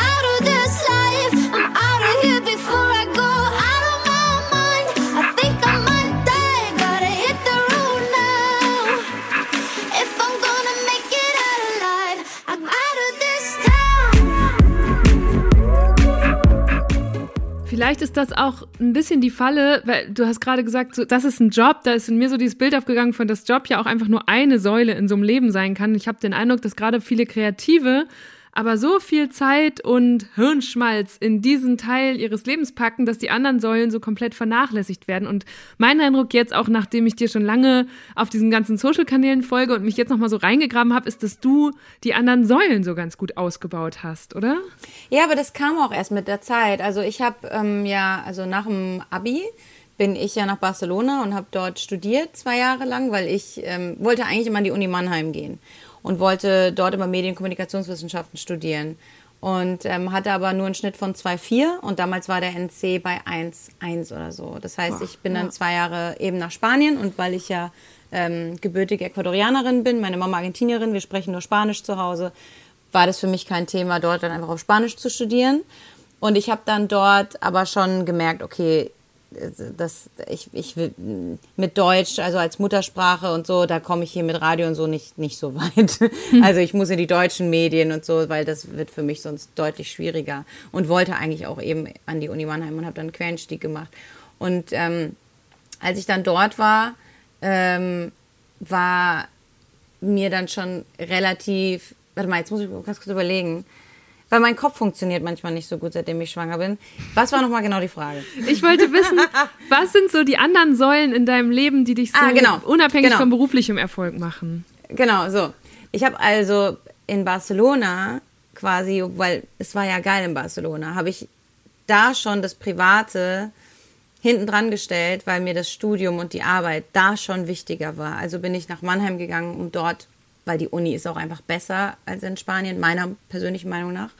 Vielleicht ist das auch ein bisschen die Falle, weil du hast gerade gesagt, so, das ist ein Job, da ist in mir so dieses Bild aufgegangen von, dass Job ja auch einfach nur eine Säule in so einem Leben sein kann. Ich habe den Eindruck, dass gerade viele Kreative aber so viel Zeit und Hirnschmalz in diesen Teil ihres Lebens packen, dass die anderen Säulen so komplett vernachlässigt werden. Und mein Eindruck jetzt auch, nachdem ich dir schon lange auf diesen ganzen Social-Kanälen folge und mich jetzt nochmal so reingegraben habe, ist, dass du die anderen Säulen so ganz gut ausgebaut hast, oder? Ja, aber das kam auch erst mit der Zeit. Also ich habe ähm, ja, also nach dem Abi bin ich ja nach Barcelona und habe dort studiert zwei Jahre lang, weil ich ähm, wollte eigentlich immer an die Uni Mannheim gehen und wollte dort immer Medienkommunikationswissenschaften studieren. Und ähm, hatte aber nur einen Schnitt von 2,4 und damals war der NC bei 1,1 oder so. Das heißt, ich bin dann zwei Jahre eben nach Spanien und weil ich ja ähm, gebürtige Ecuadorianerin bin, meine Mama Argentinierin, wir sprechen nur Spanisch zu Hause, war das für mich kein Thema, dort dann einfach auf Spanisch zu studieren. Und ich habe dann dort aber schon gemerkt, okay, das, ich, ich will mit Deutsch, also als Muttersprache und so, da komme ich hier mit Radio und so nicht, nicht so weit. Also ich muss in die deutschen Medien und so, weil das wird für mich sonst deutlich schwieriger. Und wollte eigentlich auch eben an die Uni Mannheim und habe dann einen Quereinstieg gemacht. Und ähm, als ich dann dort war, ähm, war mir dann schon relativ, warte mal, jetzt muss ich ganz kurz überlegen, weil mein Kopf funktioniert manchmal nicht so gut, seitdem ich schwanger bin. Was war nochmal genau die Frage? Ich wollte wissen, <laughs> was sind so die anderen Säulen in deinem Leben, die dich so ah, genau. unabhängig genau. von beruflichem Erfolg machen? Genau, so. Ich habe also in Barcelona quasi, weil es war ja geil in Barcelona, habe ich da schon das Private hinten dran gestellt, weil mir das Studium und die Arbeit da schon wichtiger war. Also bin ich nach Mannheim gegangen, um dort weil die Uni ist auch einfach besser als in Spanien, meiner persönlichen Meinung nach.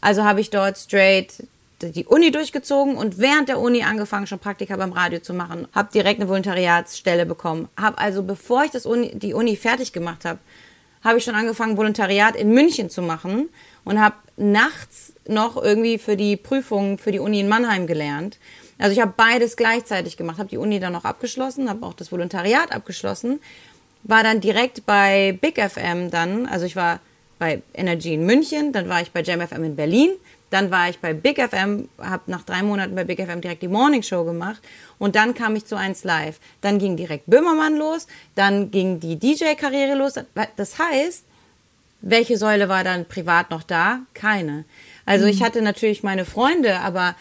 Also habe ich dort straight die Uni durchgezogen und während der Uni angefangen, schon Praktika beim Radio zu machen. Habe direkt eine Volontariatsstelle bekommen. Habe also, bevor ich das Uni, die Uni fertig gemacht habe, habe ich schon angefangen, Volontariat in München zu machen und habe nachts noch irgendwie für die Prüfung für die Uni in Mannheim gelernt. Also ich habe beides gleichzeitig gemacht, habe die Uni dann noch abgeschlossen, habe auch das Volontariat abgeschlossen, war dann direkt bei Big FM dann, also ich war bei Energy in München, dann war ich bei Jam FM in Berlin, dann war ich bei Big FM, habe nach drei Monaten bei Big FM direkt die Morning Show gemacht und dann kam ich zu 1 Live. Dann ging direkt Böhmermann los, dann ging die DJ-Karriere los. Das heißt, welche Säule war dann privat noch da? Keine. Also ich hatte natürlich meine Freunde, aber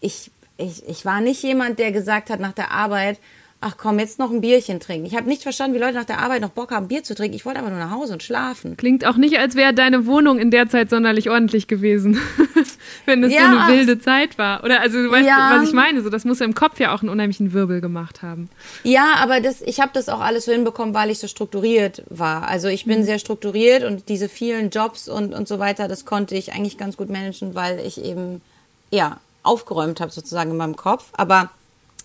ich, ich, ich war nicht jemand, der gesagt hat nach der Arbeit, ach komm, jetzt noch ein Bierchen trinken. Ich habe nicht verstanden, wie Leute nach der Arbeit noch Bock haben, Bier zu trinken. Ich wollte aber nur nach Hause und schlafen. Klingt auch nicht, als wäre deine Wohnung in der Zeit sonderlich ordentlich gewesen, <laughs> wenn es ja. so eine wilde Zeit war. Oder also du weißt, ja. was ich meine. So, das muss ja im Kopf ja auch einen unheimlichen Wirbel gemacht haben. Ja, aber das, ich habe das auch alles so hinbekommen, weil ich so strukturiert war. Also ich bin mhm. sehr strukturiert und diese vielen Jobs und, und so weiter, das konnte ich eigentlich ganz gut managen, weil ich eben ja aufgeräumt habe sozusagen in meinem Kopf. Aber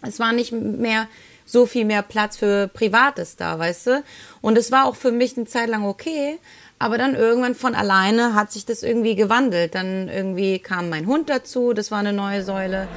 es war nicht mehr so viel mehr Platz für Privates da, weißt du? Und es war auch für mich eine Zeit lang okay, aber dann irgendwann von alleine hat sich das irgendwie gewandelt. Dann irgendwie kam mein Hund dazu, das war eine neue Säule.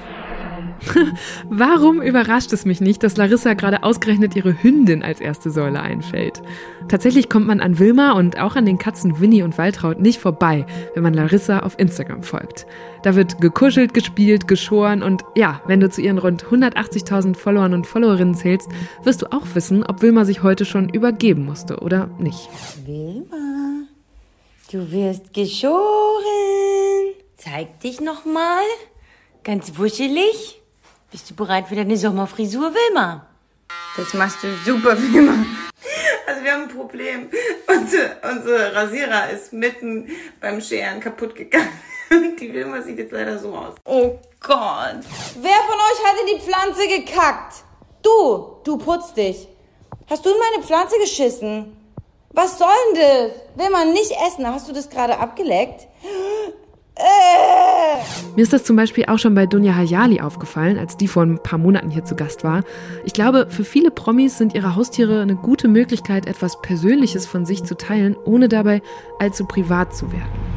<laughs> Warum überrascht es mich nicht, dass Larissa gerade ausgerechnet ihre Hündin als erste Säule einfällt? Tatsächlich kommt man an Wilma und auch an den Katzen Winnie und Waltraud nicht vorbei, wenn man Larissa auf Instagram folgt. Da wird gekuschelt, gespielt, geschoren und ja, wenn du zu ihren rund 180.000 Followern und Followerinnen zählst, wirst du auch wissen, ob Wilma sich heute schon übergeben musste oder nicht. Wilma, du wirst geschoren. Zeig dich noch mal. Ganz wuschelig. Bist du bereit für deine Sommerfrisur, Wilma? Das machst du super, Wilma. Also wir haben ein Problem. Unsere, unsere Rasierer ist mitten beim Scheren kaputt gegangen. Die Wilma sieht jetzt leider so aus. Oh Gott. Wer von euch hat in die Pflanze gekackt? Du, du putzt dich. Hast du in meine Pflanze geschissen? Was soll denn das? Will man nicht essen? Hast du das gerade abgeleckt? Mir ist das zum Beispiel auch schon bei Dunja Hayali aufgefallen, als die vor ein paar Monaten hier zu Gast war. Ich glaube, für viele Promis sind ihre Haustiere eine gute Möglichkeit, etwas Persönliches von sich zu teilen, ohne dabei allzu privat zu werden.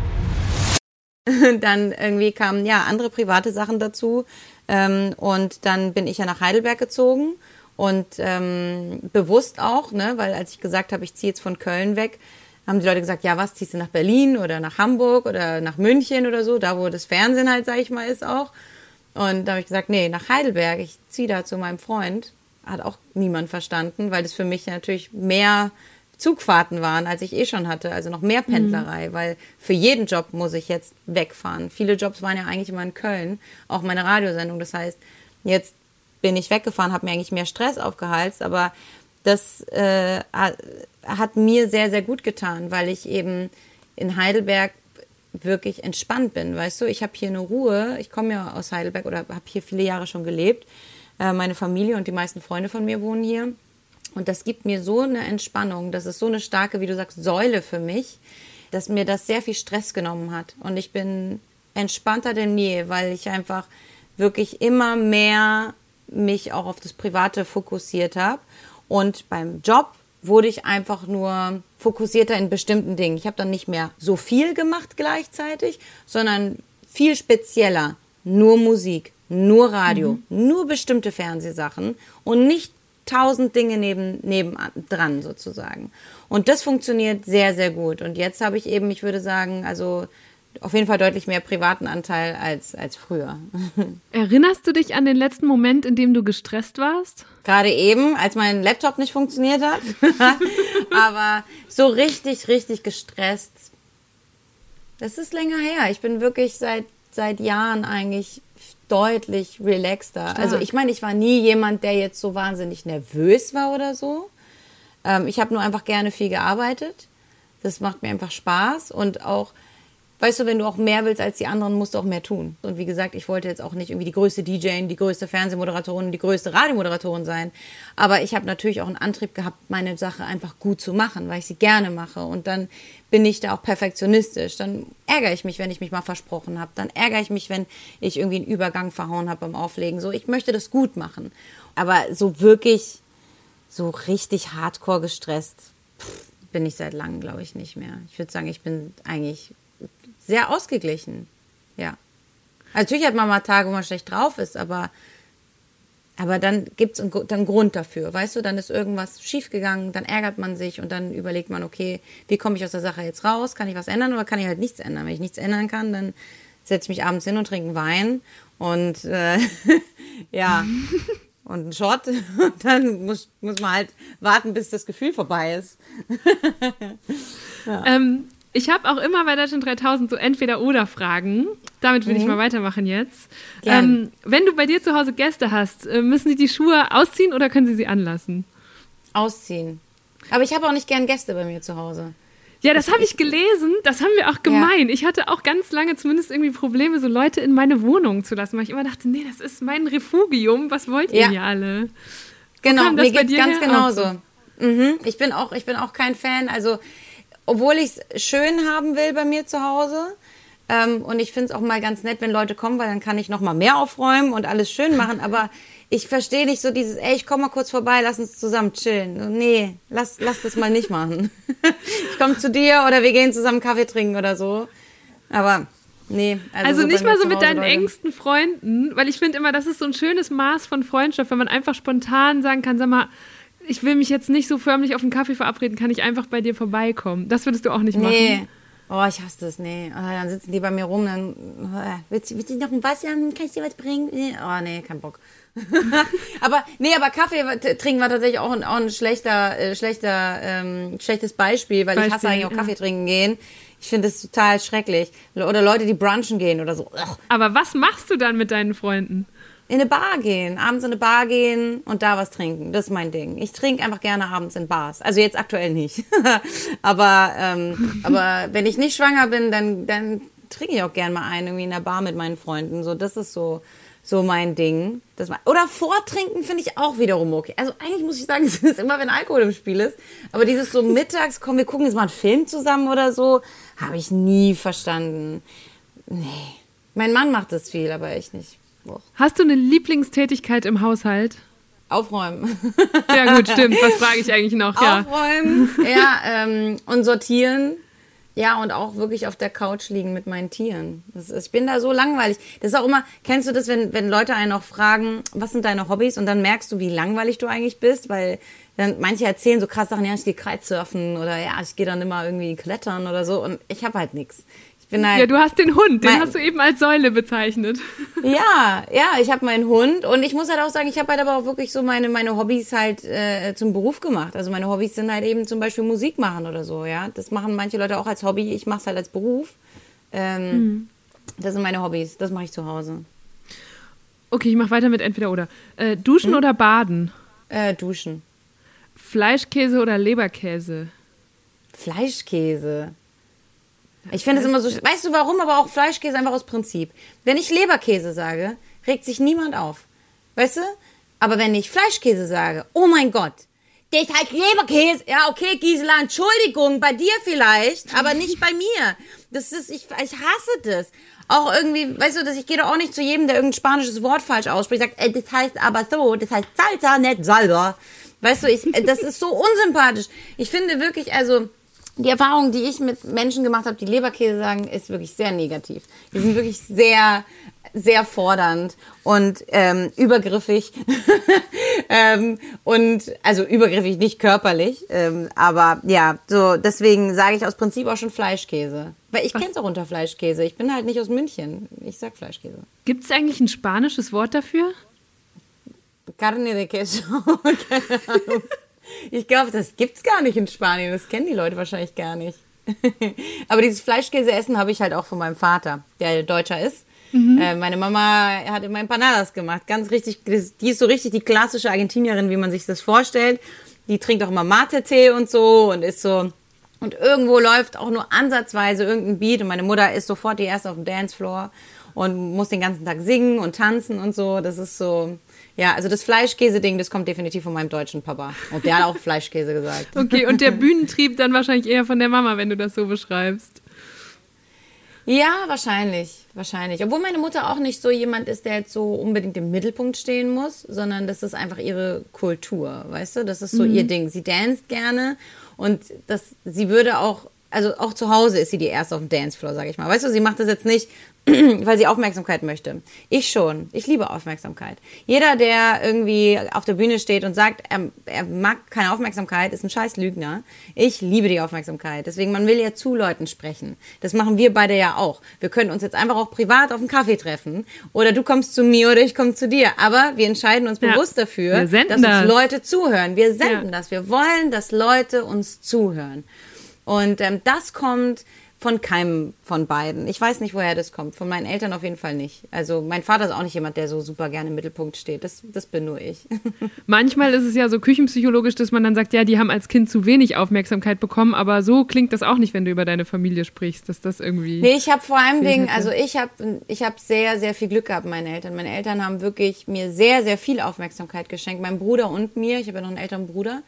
<laughs> Dann irgendwie kamen ja andere private Sachen dazu. Ähm, und dann bin ich ja nach Heidelberg gezogen und ähm, bewusst auch, ne, weil als ich gesagt habe, ich ziehe jetzt von Köln weg, haben die Leute gesagt, ja, was, ziehst du nach Berlin oder nach Hamburg oder nach München oder so, da wo das Fernsehen halt, sag ich mal, ist auch. Und da habe ich gesagt, nee, nach Heidelberg, ich ziehe da zu meinem Freund. Hat auch niemand verstanden, weil das für mich natürlich mehr Zugfahrten waren, als ich eh schon hatte. Also noch mehr Pendlerei, mhm. weil für jeden Job muss ich jetzt wegfahren. Viele Jobs waren ja eigentlich immer in Köln, auch meine Radiosendung. Das heißt, jetzt bin ich weggefahren, habe mir eigentlich mehr Stress aufgehalst, aber das äh, hat mir sehr, sehr gut getan, weil ich eben in Heidelberg wirklich entspannt bin, weißt du? Ich habe hier eine Ruhe. Ich komme ja aus Heidelberg oder habe hier viele Jahre schon gelebt. Äh, meine Familie und die meisten Freunde von mir wohnen hier. Und das gibt mir so eine Entspannung. Das ist so eine starke, wie du sagst, Säule für mich, dass mir das sehr viel Stress genommen hat. Und ich bin entspannter denn je, weil ich einfach wirklich immer mehr mich auch auf das Private fokussiert habe und beim Job wurde ich einfach nur fokussierter in bestimmten Dingen. Ich habe dann nicht mehr so viel gemacht gleichzeitig, sondern viel spezieller. Nur Musik, nur Radio, mhm. nur bestimmte Fernsehsachen und nicht tausend Dinge neben, nebendran sozusagen. Und das funktioniert sehr, sehr gut. Und jetzt habe ich eben, ich würde sagen, also auf jeden Fall deutlich mehr privaten Anteil als, als früher. <laughs> Erinnerst du dich an den letzten Moment, in dem du gestresst warst? Gerade eben, als mein Laptop nicht funktioniert hat. <laughs> Aber so richtig, richtig gestresst. Das ist länger her. Ich bin wirklich seit, seit Jahren eigentlich deutlich relaxter. Stark. Also ich meine, ich war nie jemand, der jetzt so wahnsinnig nervös war oder so. Ähm, ich habe nur einfach gerne viel gearbeitet. Das macht mir einfach Spaß und auch weißt du, wenn du auch mehr willst als die anderen, musst du auch mehr tun. Und wie gesagt, ich wollte jetzt auch nicht irgendwie die größte DJ, die größte Fernsehmoderatorin, die größte Radiomoderatorin sein. Aber ich habe natürlich auch einen Antrieb gehabt, meine Sache einfach gut zu machen, weil ich sie gerne mache. Und dann bin ich da auch perfektionistisch. Dann ärgere ich mich, wenn ich mich mal versprochen habe. Dann ärgere ich mich, wenn ich irgendwie einen Übergang verhauen habe beim Auflegen. So, ich möchte das gut machen. Aber so wirklich, so richtig hardcore gestresst, pff, bin ich seit langem, glaube ich, nicht mehr. Ich würde sagen, ich bin eigentlich sehr ausgeglichen. Ja. Natürlich hat man mal Tage, wo man schlecht drauf ist, aber, aber dann gibt es einen, Grund dafür. Weißt du, dann ist irgendwas schiefgegangen, dann ärgert man sich und dann überlegt man, okay, wie komme ich aus der Sache jetzt raus? Kann ich was ändern oder kann ich halt nichts ändern? Wenn ich nichts ändern kann, dann setze ich mich abends hin und trinke Wein und äh, <laughs> ja, <laughs> und einen Shot. Und dann muss, muss man halt warten, bis das Gefühl vorbei ist. <laughs> ja. ähm, ich habe auch immer bei Deutschland 3000 so Entweder-Oder-Fragen. Damit würde mhm. ich mal weitermachen jetzt. Ähm, wenn du bei dir zu Hause Gäste hast, äh, müssen die die Schuhe ausziehen oder können sie sie anlassen? Ausziehen. Aber ich habe auch nicht gern Gäste bei mir zu Hause. Ja, das habe ich gelesen. Das haben wir auch gemein. Ja. Ich hatte auch ganz lange zumindest irgendwie Probleme, so Leute in meine Wohnung zu lassen, weil ich immer dachte, nee, das ist mein Refugium. Was wollt ihr ja. hier alle? Genau, mir geht's ganz genauso. Mhm. Ich bin auch, ich bin auch kein Fan. Also, obwohl ich es schön haben will bei mir zu Hause. Ähm, und ich finde es auch mal ganz nett, wenn Leute kommen, weil dann kann ich noch mal mehr aufräumen und alles schön machen. Aber <laughs> ich verstehe nicht so dieses, ey, ich komme mal kurz vorbei, lass uns zusammen chillen. Nee, lass, lass das mal nicht machen. <laughs> ich komme zu dir oder wir gehen zusammen Kaffee trinken oder so. Aber nee. Also, also so nicht mal so mit deinen Leute. engsten Freunden, weil ich finde immer, das ist so ein schönes Maß von Freundschaft, wenn man einfach spontan sagen kann, sag mal, ich will mich jetzt nicht so förmlich auf einen Kaffee verabreden, kann ich einfach bei dir vorbeikommen. Das würdest du auch nicht machen. Nee. Oh, ich hasse das, nee. Oh, dann sitzen die bei mir rum, dann, oh, willst, willst du noch ein Wasser haben? Kann ich dir was bringen? Oh, nee, kein Bock. <laughs> aber nee, aber Kaffee trinken war tatsächlich auch ein, auch ein schlechter, äh, schlechter, ähm, schlechtes Beispiel, weil Beispiel, ich hasse eigentlich auch Kaffee trinken gehen. Ich finde es total schrecklich. Oder Leute, die brunchen gehen oder so. Ugh. Aber was machst du dann mit deinen Freunden? In eine Bar gehen, abends in eine Bar gehen und da was trinken. Das ist mein Ding. Ich trinke einfach gerne abends in Bars. Also jetzt aktuell nicht. <laughs> aber, ähm, aber wenn ich nicht schwanger bin, dann, dann trinke ich auch gerne mal ein, irgendwie in der Bar mit meinen Freunden. So, das ist so so mein Ding. Das oder vortrinken finde ich auch wiederum okay. Also eigentlich muss ich sagen, <laughs> es ist immer, wenn Alkohol im Spiel ist. Aber dieses so mittags, komm, wir gucken jetzt mal einen Film zusammen oder so, habe ich nie verstanden. Nee. Mein Mann macht das viel, aber ich nicht. Boah. Hast du eine Lieblingstätigkeit im Haushalt? Aufräumen. <laughs> Ja gut, stimmt. Was frage ich eigentlich noch? Ja. Aufräumen, ja, ähm, und sortieren ja, und auch wirklich auf der Couch liegen mit meinen Tieren. Ist, ich bin da so langweilig. Das ist auch immer, kennst du das, wenn, wenn Leute einen auch fragen, was sind deine Hobbys? Und dann merkst du, wie langweilig du eigentlich bist, weil dann manche erzählen so krass Sachen, ja, ich gehe Kitesurfen oder ja, ich gehe dann immer irgendwie klettern oder so. Und ich habe halt nichts. Halt, ja, du hast den Hund, den mein, hast du eben als Säule bezeichnet. <laughs> Ja, ja, ich habe meinen Hund und ich muss halt auch sagen, ich habe halt aber auch wirklich so meine, meine Hobbys halt äh, zum Beruf gemacht. Also meine Hobbys sind halt eben zum Beispiel Musik machen oder so, ja. Das machen manche Leute auch als Hobby, ich mache es halt als Beruf. Ähm, mhm. Das sind meine Hobbys, das mache ich zu Hause. Okay, ich mache weiter mit entweder oder. Äh, duschen hm? oder baden? Äh, duschen. Fleischkäse oder Leberkäse? Fleischkäse. Ich finde es immer so, weißt du warum, aber auch Fleischkäse einfach aus Prinzip. Wenn ich Leberkäse sage, regt sich niemand auf. Weißt du? Aber wenn ich Fleischkäse sage, oh mein Gott, der ist halt Leberkäse. Ja, okay, Gisela, Entschuldigung, bei dir vielleicht, aber nicht bei mir. Das ist, ich, ich hasse das. Auch irgendwie, weißt du, dass ich gehe doch auch nicht zu jedem, der irgendein spanisches Wort falsch ausspricht, sagt, äh, das heißt aber so, das heißt Salsa, nicht Salsa. Weißt du, ich, das ist so unsympathisch. Ich finde wirklich, also, die Erfahrung, die ich mit Menschen gemacht habe, die Leberkäse sagen, ist wirklich sehr negativ. Die sind wirklich sehr, sehr fordernd und ähm, übergriffig. <laughs> ähm, und also übergriffig, nicht körperlich. Ähm, aber ja, so deswegen sage ich aus Prinzip auch schon Fleischkäse. Weil ich kenne es auch unter Fleischkäse. Ich bin halt nicht aus München. Ich sag Fleischkäse. Gibt es eigentlich ein spanisches Wort dafür? Carne de queso. <laughs> Keine Ahnung. Ich glaube, das gibt's gar nicht in Spanien. Das kennen die Leute wahrscheinlich gar nicht. <laughs> Aber dieses Fleischkäse essen habe ich halt auch von meinem Vater, der Deutscher ist. Mhm. Äh, meine Mama hat immer Empanadas gemacht. Ganz richtig, die ist so richtig die klassische Argentinierin, wie man sich das vorstellt. Die trinkt auch immer Mate-Tee und so und ist so. Und irgendwo läuft auch nur ansatzweise irgendein Beat und meine Mutter ist sofort die erste auf dem Dancefloor und muss den ganzen Tag singen und tanzen und so. Das ist so, ja, also das Fleischkäse-Ding, das kommt definitiv von meinem deutschen Papa. Und der hat auch Fleischkäse gesagt. <laughs> Okay, und der Bühnentrieb dann wahrscheinlich eher von der Mama, wenn du das so beschreibst. Ja, wahrscheinlich, wahrscheinlich. Obwohl meine Mutter auch nicht so jemand ist, der jetzt so unbedingt im Mittelpunkt stehen muss, sondern das ist einfach ihre Kultur, weißt du? Das ist so mhm. ihr Ding. Sie danst gerne und das, sie würde auch also auch zu Hause ist sie die erste auf dem Dancefloor, sage ich mal. Weißt du, sie macht das jetzt nicht, <clears throat> weil sie Aufmerksamkeit möchte. Ich schon. Ich liebe Aufmerksamkeit. Jeder, der irgendwie auf der Bühne steht und sagt, er, er mag keine Aufmerksamkeit, ist ein scheiß Lügner. Ich liebe die Aufmerksamkeit. Deswegen, man will ja zu Leuten sprechen. Das machen wir beide ja auch. Wir können uns jetzt einfach auch privat auf einen Kaffee treffen. Oder du kommst zu mir oder ich komme zu dir. Aber wir entscheiden uns Ja. bewusst dafür, dass uns das. Leute zuhören. Wir senden Ja. das. Wir wollen, dass Leute uns zuhören. Und ähm, das kommt von keinem von beiden. Ich weiß nicht, woher das kommt. Von meinen Eltern auf jeden Fall nicht. Also mein Vater ist auch nicht jemand, der so super gerne im Mittelpunkt steht. Das, das bin nur ich. <laughs> Manchmal ist es ja so küchenpsychologisch, dass man dann sagt, ja, die haben als Kind zu wenig Aufmerksamkeit bekommen, aber so klingt das auch nicht, wenn du über deine Familie sprichst, dass das irgendwie. Nee, ich habe vor allem Dingen, also ich habe ich hab sehr, sehr viel Glück gehabt, mit meinen Eltern. Meine Eltern haben wirklich mir sehr, sehr viel Aufmerksamkeit geschenkt. Mein Bruder und mir. Ich habe ja noch einen älteren Bruder.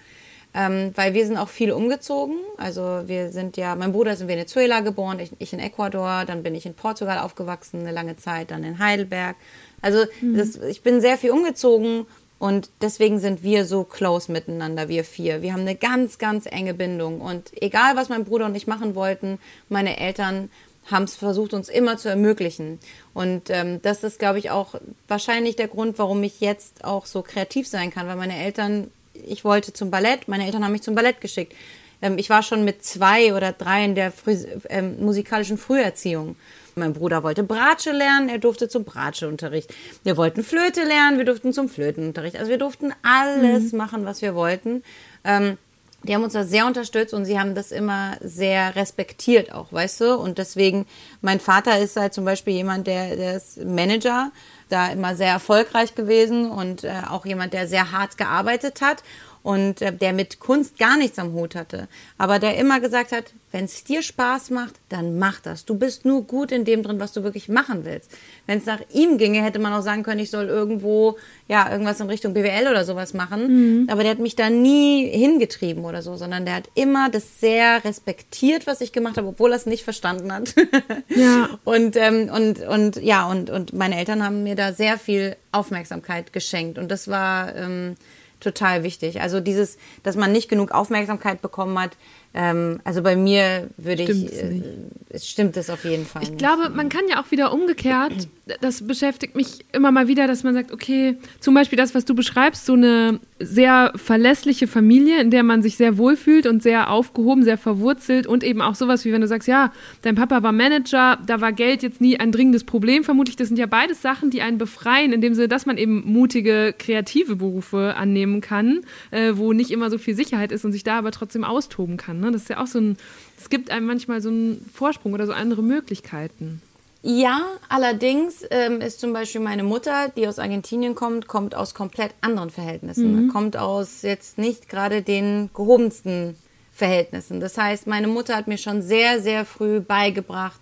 Ähm, weil wir sind auch viel umgezogen. Also wir sind ja, mein Bruder ist in Venezuela geboren, ich, ich in Ecuador, dann bin ich in Portugal aufgewachsen, eine lange Zeit, dann in Heidelberg. Also das, ich bin sehr viel umgezogen und deswegen sind wir so close miteinander, wir vier. Wir haben eine ganz, ganz enge Bindung. Und egal, was mein Bruder und ich machen wollten, meine Eltern haben es versucht, uns immer zu ermöglichen. Und ähm, das ist, glaube ich, auch wahrscheinlich der Grund, warum ich jetzt auch so kreativ sein kann, weil meine Eltern, ich wollte zum Ballett, meine Eltern haben mich zum Ballett geschickt. Ähm, ich war schon mit zwei oder drei in der Früh, ähm, musikalischen Früherziehung. Mein Bruder wollte Bratsche lernen, er durfte zum Bratscheunterricht. Wir wollten Flöte lernen, wir durften zum Flötenunterricht. Also wir durften alles machen, was wir wollten. Ähm, die haben uns da sehr unterstützt und sie haben das immer sehr respektiert auch, weißt du? Und deswegen, mein Vater ist halt zum Beispiel jemand, der, der ist Manager, da immer sehr erfolgreich gewesen und äh, auch jemand, der sehr hart gearbeitet hat und äh, der mit Kunst gar nichts am Hut hatte. Aber der immer gesagt hat, wenn es dir Spaß macht, dann mach das. Du bist nur gut in dem drin, was du wirklich machen willst. Wenn es nach ihm ginge, hätte man auch sagen können, ich soll irgendwo, ja, irgendwas in Richtung BWL oder sowas machen. Aber der hat mich da nie hingetrieben oder so, sondern der hat immer das sehr respektiert, was ich gemacht habe, obwohl er es nicht verstanden hat. <laughs> Ja. Und, ähm, und, und ja, und, und meine Eltern haben mir da sehr viel Aufmerksamkeit geschenkt. Und das war ähm, total wichtig. Also dieses, dass man nicht genug Aufmerksamkeit bekommen hat, ähm, also bei mir würde ich, äh, es stimmt es auf jeden Fall Ich nicht. glaube, man kann ja auch wieder umgekehrt, das beschäftigt mich immer mal wieder, dass man sagt, okay, zum Beispiel das, was du beschreibst, so eine sehr verlässliche Familie, in der man sich sehr wohlfühlt und sehr aufgehoben, sehr verwurzelt und eben auch sowas wie wenn du sagst, ja, dein Papa war Manager, da war Geld jetzt nie ein dringendes Problem, vermutlich, das sind ja beides Sachen, die einen befreien, in dem Sinne, dass man eben mutige, kreative Berufe annehmen kann, äh, wo nicht immer so viel Sicherheit ist und sich da aber trotzdem austoben kann. Ne? Das ist ja auch so ein, es gibt einem manchmal so einen Vorsprung oder so andere Möglichkeiten. Ja, allerdings ähm, ist zum Beispiel meine Mutter, die aus Argentinien kommt, kommt aus komplett anderen Verhältnissen. Kommt aus jetzt nicht gerade den gehobensten Verhältnissen. Das heißt, meine Mutter hat mir schon sehr, sehr früh beigebracht,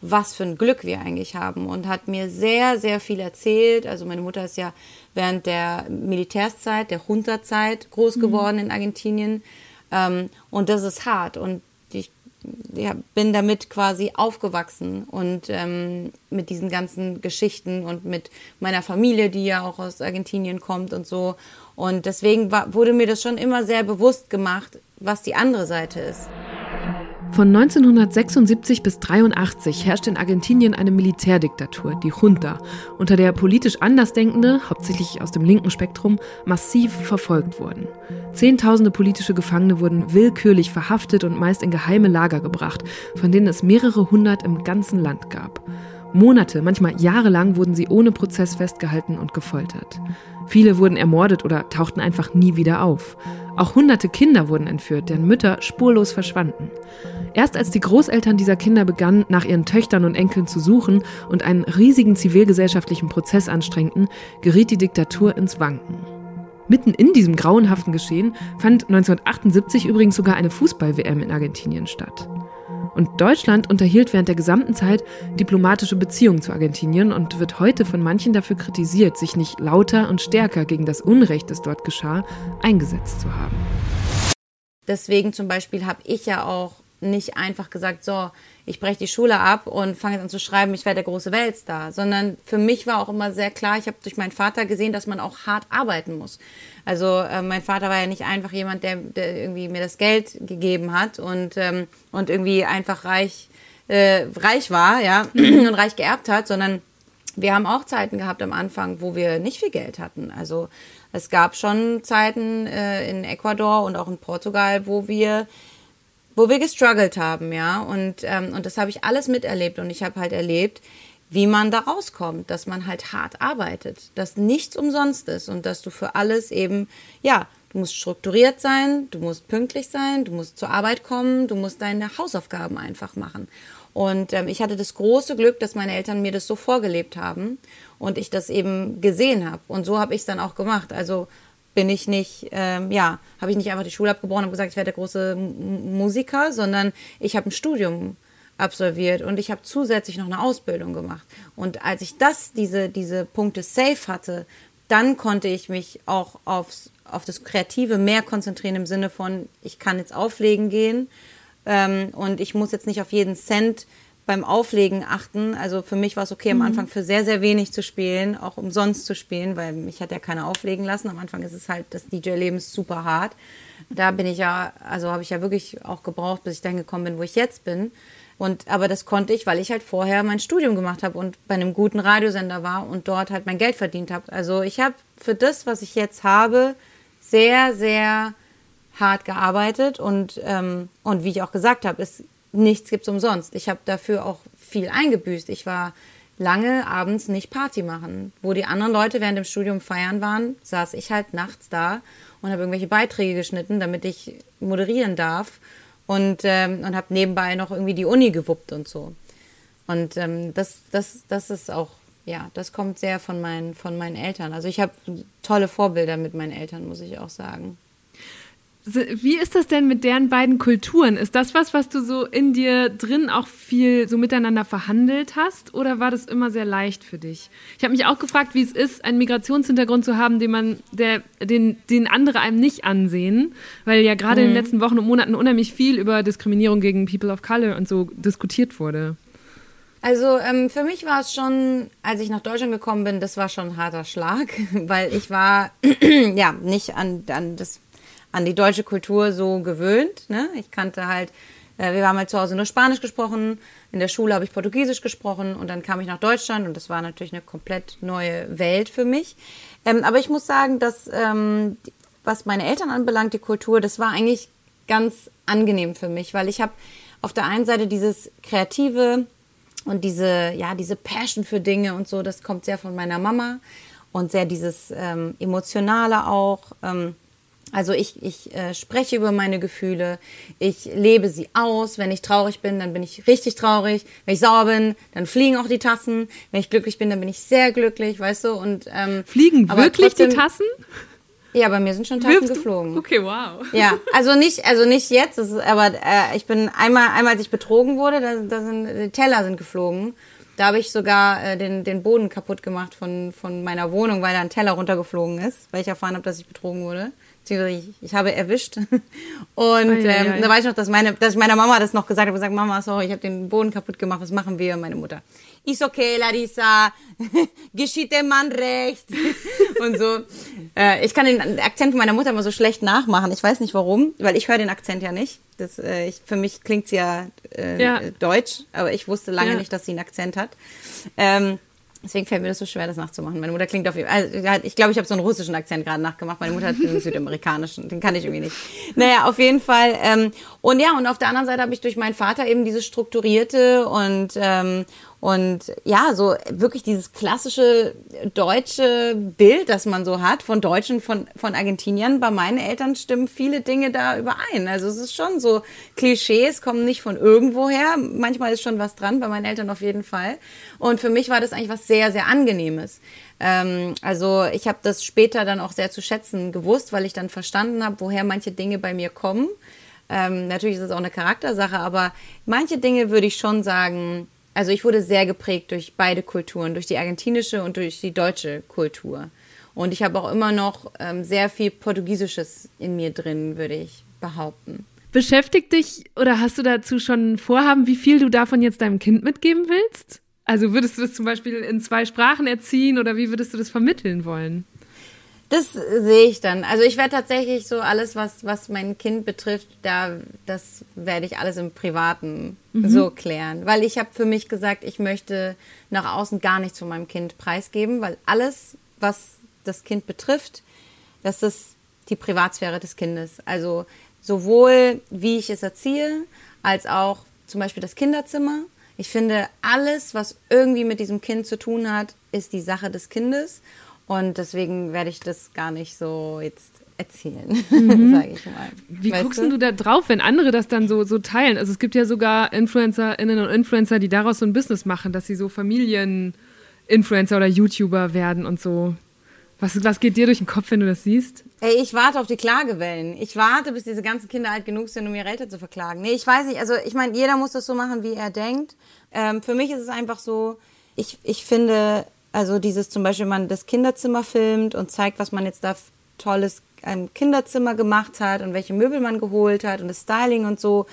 was für ein Glück wir eigentlich haben und hat mir sehr, sehr viel erzählt. Also meine Mutter ist ja während der Militärszeit, der Junta-Zeit groß geworden in Argentinien. Ähm, und das ist hart. Und ja, bin damit quasi aufgewachsen und ähm, mit diesen ganzen Geschichten und mit meiner Familie, die ja auch aus Argentinien kommt und so. Und deswegen war, wurde mir das schon immer sehr bewusst gemacht, was die andere Seite ist. Von 1976 bis 83 herrscht in Argentinien eine Militärdiktatur, die Junta, unter der politisch Andersdenkende, hauptsächlich aus dem linken Spektrum, massiv verfolgt wurden. Zehntausende politische Gefangene wurden willkürlich verhaftet und meist in geheime Lager gebracht, von denen es mehrere hundert im ganzen Land gab. Monate, manchmal jahrelang wurden sie ohne Prozess festgehalten und gefoltert. Viele wurden ermordet oder tauchten einfach nie wieder auf. Auch hunderte Kinder wurden entführt, deren Mütter spurlos verschwanden. Erst als die Großeltern dieser Kinder begannen, nach ihren Töchtern und Enkeln zu suchen und einen riesigen zivilgesellschaftlichen Prozess anstrengten, geriet die Diktatur ins Wanken. Mitten in diesem grauenhaften Geschehen fand 1978 übrigens sogar eine Fußball-WM in Argentinien statt. Und Deutschland unterhielt während der gesamten Zeit diplomatische Beziehungen zu Argentinien und wird heute von manchen dafür kritisiert, sich nicht lauter und stärker gegen das Unrecht, das dort geschah, eingesetzt zu haben. Deswegen zum Beispiel habe ich ja auch nicht einfach gesagt, so, ich breche die Schule ab und fange jetzt an zu schreiben, ich werde der große Weltstar, sondern für mich war auch immer sehr klar, ich habe durch meinen Vater gesehen, dass man auch hart arbeiten muss. Also äh, mein Vater war ja nicht einfach jemand, der, der irgendwie mir das Geld gegeben hat und, ähm, und irgendwie einfach reich, äh, reich war, ja, <clears throat> und reich geerbt hat, sondern wir haben auch Zeiten gehabt am Anfang, wo wir nicht viel Geld hatten. Also es gab schon Zeiten äh, in Ecuador und auch in Portugal, wo wir wo wir gestruggelt haben, ja. Und, ähm, und das habe ich alles miterlebt. Und ich habe halt erlebt, wie man da rauskommt, dass man halt hart arbeitet, dass nichts umsonst ist und dass du für alles eben, ja, du musst strukturiert sein, du musst pünktlich sein, du musst zur Arbeit kommen, du musst deine Hausaufgaben einfach machen. Und ähm, ich hatte das große Glück, dass meine Eltern mir das so vorgelebt haben und ich das eben gesehen habe. Und so habe ich es dann auch gemacht. Also bin ich nicht, ähm, ja, habe ich nicht einfach die Schule abgebrochen und gesagt, ich werde der große Musiker, sondern ich habe ein Studium absolviert und ich habe zusätzlich noch eine Ausbildung gemacht. Und als ich das, diese, diese Punkte safe hatte, dann konnte ich mich auch aufs, auf das Kreative mehr konzentrieren im Sinne von, ich kann jetzt auflegen gehen ähm, und ich muss jetzt nicht auf jeden Cent beim Auflegen achten. Also für mich war es okay, am mhm. Anfang für sehr, sehr wenig zu spielen, auch umsonst zu spielen, weil mich hat ja keiner auflegen lassen. Am Anfang ist es halt, das DJ-Leben ist super hart. Da bin ich ja, also habe ich ja wirklich auch gebraucht, bis ich dahin gekommen bin, wo ich jetzt bin. Und, aber das konnte ich, weil ich halt vorher mein Studium gemacht habe und bei einem guten Radiosender war und dort halt mein Geld verdient habe. Also ich habe für das, was ich jetzt habe, sehr, sehr hart gearbeitet und, ähm, und wie ich auch gesagt habe, es nichts gibt's umsonst. Ich habe dafür auch viel eingebüßt. Ich war lange abends nicht Party machen. Wo die anderen Leute während dem Studium feiern waren, saß ich halt nachts da und habe irgendwelche Beiträge geschnitten, damit ich moderieren darf und, ähm, und habe nebenbei noch irgendwie die Uni gewuppt und so. Und ähm, das, das, das ist auch, ja, das kommt sehr von meinen, von meinen Eltern. Also ich habe tolle Vorbilder mit meinen Eltern, muss ich auch sagen. Wie ist das denn mit deren beiden Kulturen? Ist das was, was du so in dir drin auch viel so miteinander verhandelt hast? Oder war das immer sehr leicht für dich? Ich habe mich auch gefragt, wie es ist, einen Migrationshintergrund zu haben, den man, der, den, den andere einem nicht ansehen, weil ja gerade mhm. in den mhm. letzten Wochen und Monaten unheimlich viel über Diskriminierung gegen People of Color und so diskutiert wurde. Also ähm, für mich war es schon, als ich nach Deutschland gekommen bin, das war schon ein harter Schlag, <laughs> weil ich war <clears throat> ja nicht an, an das an die deutsche Kultur so gewöhnt. Ne? Ich kannte halt, äh, wir haben halt zu Hause nur Spanisch gesprochen, in der Schule habe ich Portugiesisch gesprochen und dann kam ich nach Deutschland und das war natürlich eine komplett neue Welt für mich. Ähm, aber ich muss sagen, dass ähm, was meine Eltern anbelangt, die Kultur, das war eigentlich ganz angenehm für mich, weil ich habe auf der einen Seite dieses kreative und diese ja diese Passion für Dinge und so, das kommt sehr von meiner Mama und sehr dieses ähm, emotionale auch. Ähm, also ich, ich äh, spreche über meine Gefühle, ich lebe sie aus. Wenn ich traurig bin, dann bin ich richtig traurig. Wenn ich sauer bin, dann fliegen auch die Tassen. Wenn ich glücklich bin, dann bin ich sehr glücklich, weißt du. Und ähm, fliegen wirklich trotzdem, die Tassen? Ja, bei mir sind schon Tassen geflogen. Okay, wow. Ja, also nicht, also nicht jetzt, ist, aber äh, ich bin einmal, einmal als ich betrogen wurde, da, da sind die Teller sind geflogen. Da habe ich sogar äh, den, den Boden kaputt gemacht von, von meiner Wohnung, weil da ein Teller runtergeflogen ist, weil ich erfahren habe, dass ich betrogen wurde ich, ich habe erwischt. <laughs> Und ähm, da weiß ich noch, dass, meine, dass ich meiner Mama das noch gesagt habe, gesagt, Mama, sorry, ich habe den Boden kaputt gemacht, was machen wir? Meine Mutter, ist okay, Larissa, <laughs> geschieht dem Mann recht. <laughs> und so. Äh, ich kann den Akzent meiner Mutter immer so schlecht nachmachen. Ich weiß nicht warum, weil ich höre den Akzent ja nicht. Das, äh, ich, für mich klingt sie ja, äh, ja, deutsch, aber ich wusste lange ja. nicht, dass sie einen Akzent hat. Ähm, Deswegen fällt mir das so schwer, das nachzumachen. Meine Mutter klingt auf jeden Fall. Also, ich glaube, ich habe so einen russischen Akzent gerade nachgemacht. Meine Mutter hat einen südamerikanischen. Den kann ich irgendwie nicht. Naja, auf jeden Fall. Ähm, und ja, und auf der anderen Seite habe ich durch meinen Vater eben dieses strukturierte und ähm, und ja, so wirklich dieses klassische deutsche Bild, das man so hat von Deutschen, von, von Argentiniern, bei meinen Eltern stimmen viele Dinge da überein. Also es ist schon so, Klischees kommen nicht von irgendwoher. Manchmal ist schon was dran, bei meinen Eltern auf jeden Fall. Und für mich war das eigentlich was sehr, sehr Angenehmes. Ähm, also ich habe das später dann auch sehr zu schätzen gewusst, weil ich dann verstanden habe, woher manche Dinge bei mir kommen. Ähm, natürlich ist es auch eine Charaktersache, aber manche Dinge würde ich schon sagen, also ich wurde sehr geprägt durch beide Kulturen, durch die argentinische und durch die deutsche Kultur. Und ich habe auch immer noch ähm, sehr viel Portugiesisches in mir drin, würde ich behaupten. Beschäftigt dich oder hast du dazu schon Vorhaben, wie viel du davon jetzt deinem Kind mitgeben willst? Also würdest du das zum Beispiel in zwei Sprachen erziehen oder wie würdest du das vermitteln wollen? Das sehe ich dann. Also ich werde tatsächlich so alles, was, was mein Kind betrifft, da, das werde ich alles im Privaten mhm. so klären. Weil ich habe für mich gesagt, ich möchte nach außen gar nichts von meinem Kind preisgeben, weil alles, was das Kind betrifft, das ist die Privatsphäre des Kindes. Also sowohl wie ich es erziehe, als auch zum Beispiel das Kinderzimmer. Ich finde, alles, was irgendwie mit diesem Kind zu tun hat, ist die Sache des Kindes. Und deswegen werde ich das gar nicht so jetzt erzählen, <laughs> mhm. sage ich mal. Wie weißt guckst du? du da drauf, wenn andere das dann so, so teilen? Also es gibt ja sogar InfluencerInnen und Influencer, die daraus so ein Business machen, dass sie so Familien-Influencer oder YouTuber werden und so. Was, was geht dir durch den Kopf, wenn du das siehst? Ey, ich warte auf die Klagewellen. Ich warte, bis diese ganzen Kinder alt genug sind, um ihre Eltern zu verklagen. Nee, ich weiß nicht. Also ich meine, jeder muss das so machen, wie er denkt. Ähm, für mich ist es einfach so, ich, ich finde, also dieses zum Beispiel, man das Kinderzimmer filmt und zeigt, was man jetzt da tolles im Kinderzimmer gemacht hat und welche Möbel man geholt hat und das Styling und so.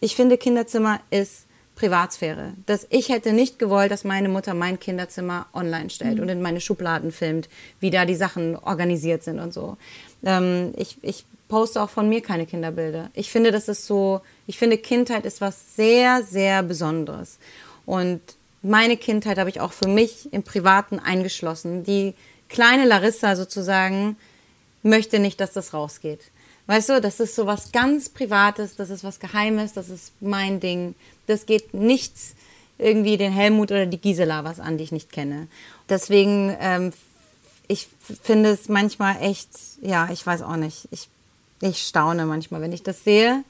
Ich finde, Kinderzimmer ist Privatsphäre. Das, ich hätte nicht gewollt, dass meine Mutter mein Kinderzimmer online stellt mhm. und in meine Schubladen filmt, wie da die Sachen organisiert sind und so. Ähm, ich, ich poste auch von mir keine Kinderbilder. Ich finde, das ist so, ich finde, Kindheit ist was sehr, sehr Besonderes. Und meine Kindheit habe ich auch für mich im Privaten eingeschlossen. Die kleine Larissa sozusagen möchte nicht, dass das rausgeht. Weißt du, das ist so was ganz Privates, das ist was Geheimes, das ist mein Ding. Das geht nichts irgendwie den Helmut oder die Gisela was an, die ich nicht kenne. Deswegen, ähm, ich finde es manchmal echt, ja, ich weiß auch nicht. Ich, ich staune manchmal, wenn ich das sehe.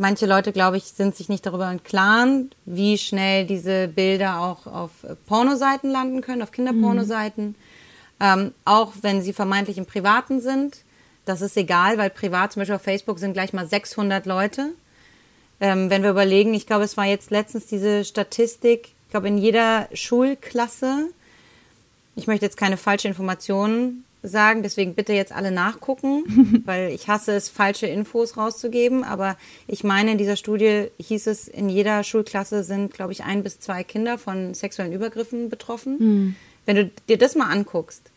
Manche Leute, glaube ich, sind sich nicht darüber im Klaren, wie schnell diese Bilder auch auf Pornoseiten landen können, auf Kinderpornoseiten. Mhm. Ähm, auch wenn sie vermeintlich im Privaten sind. Das ist egal, weil privat, zum Beispiel auf Facebook, sind gleich mal 600 Leute. Ähm, wenn wir überlegen, ich glaube, es war jetzt letztens diese Statistik, ich glaube, in jeder Schulklasse, ich möchte jetzt keine falsche Informationen sagen, deswegen bitte jetzt alle nachgucken, <laughs> weil ich hasse es, falsche Infos rauszugeben. Aber ich meine, in dieser Studie hieß es, in jeder Schulklasse sind, glaube ich, ein bis zwei Kinder von sexuellen Übergriffen betroffen. Mhm. Wenn du dir das mal anguckst,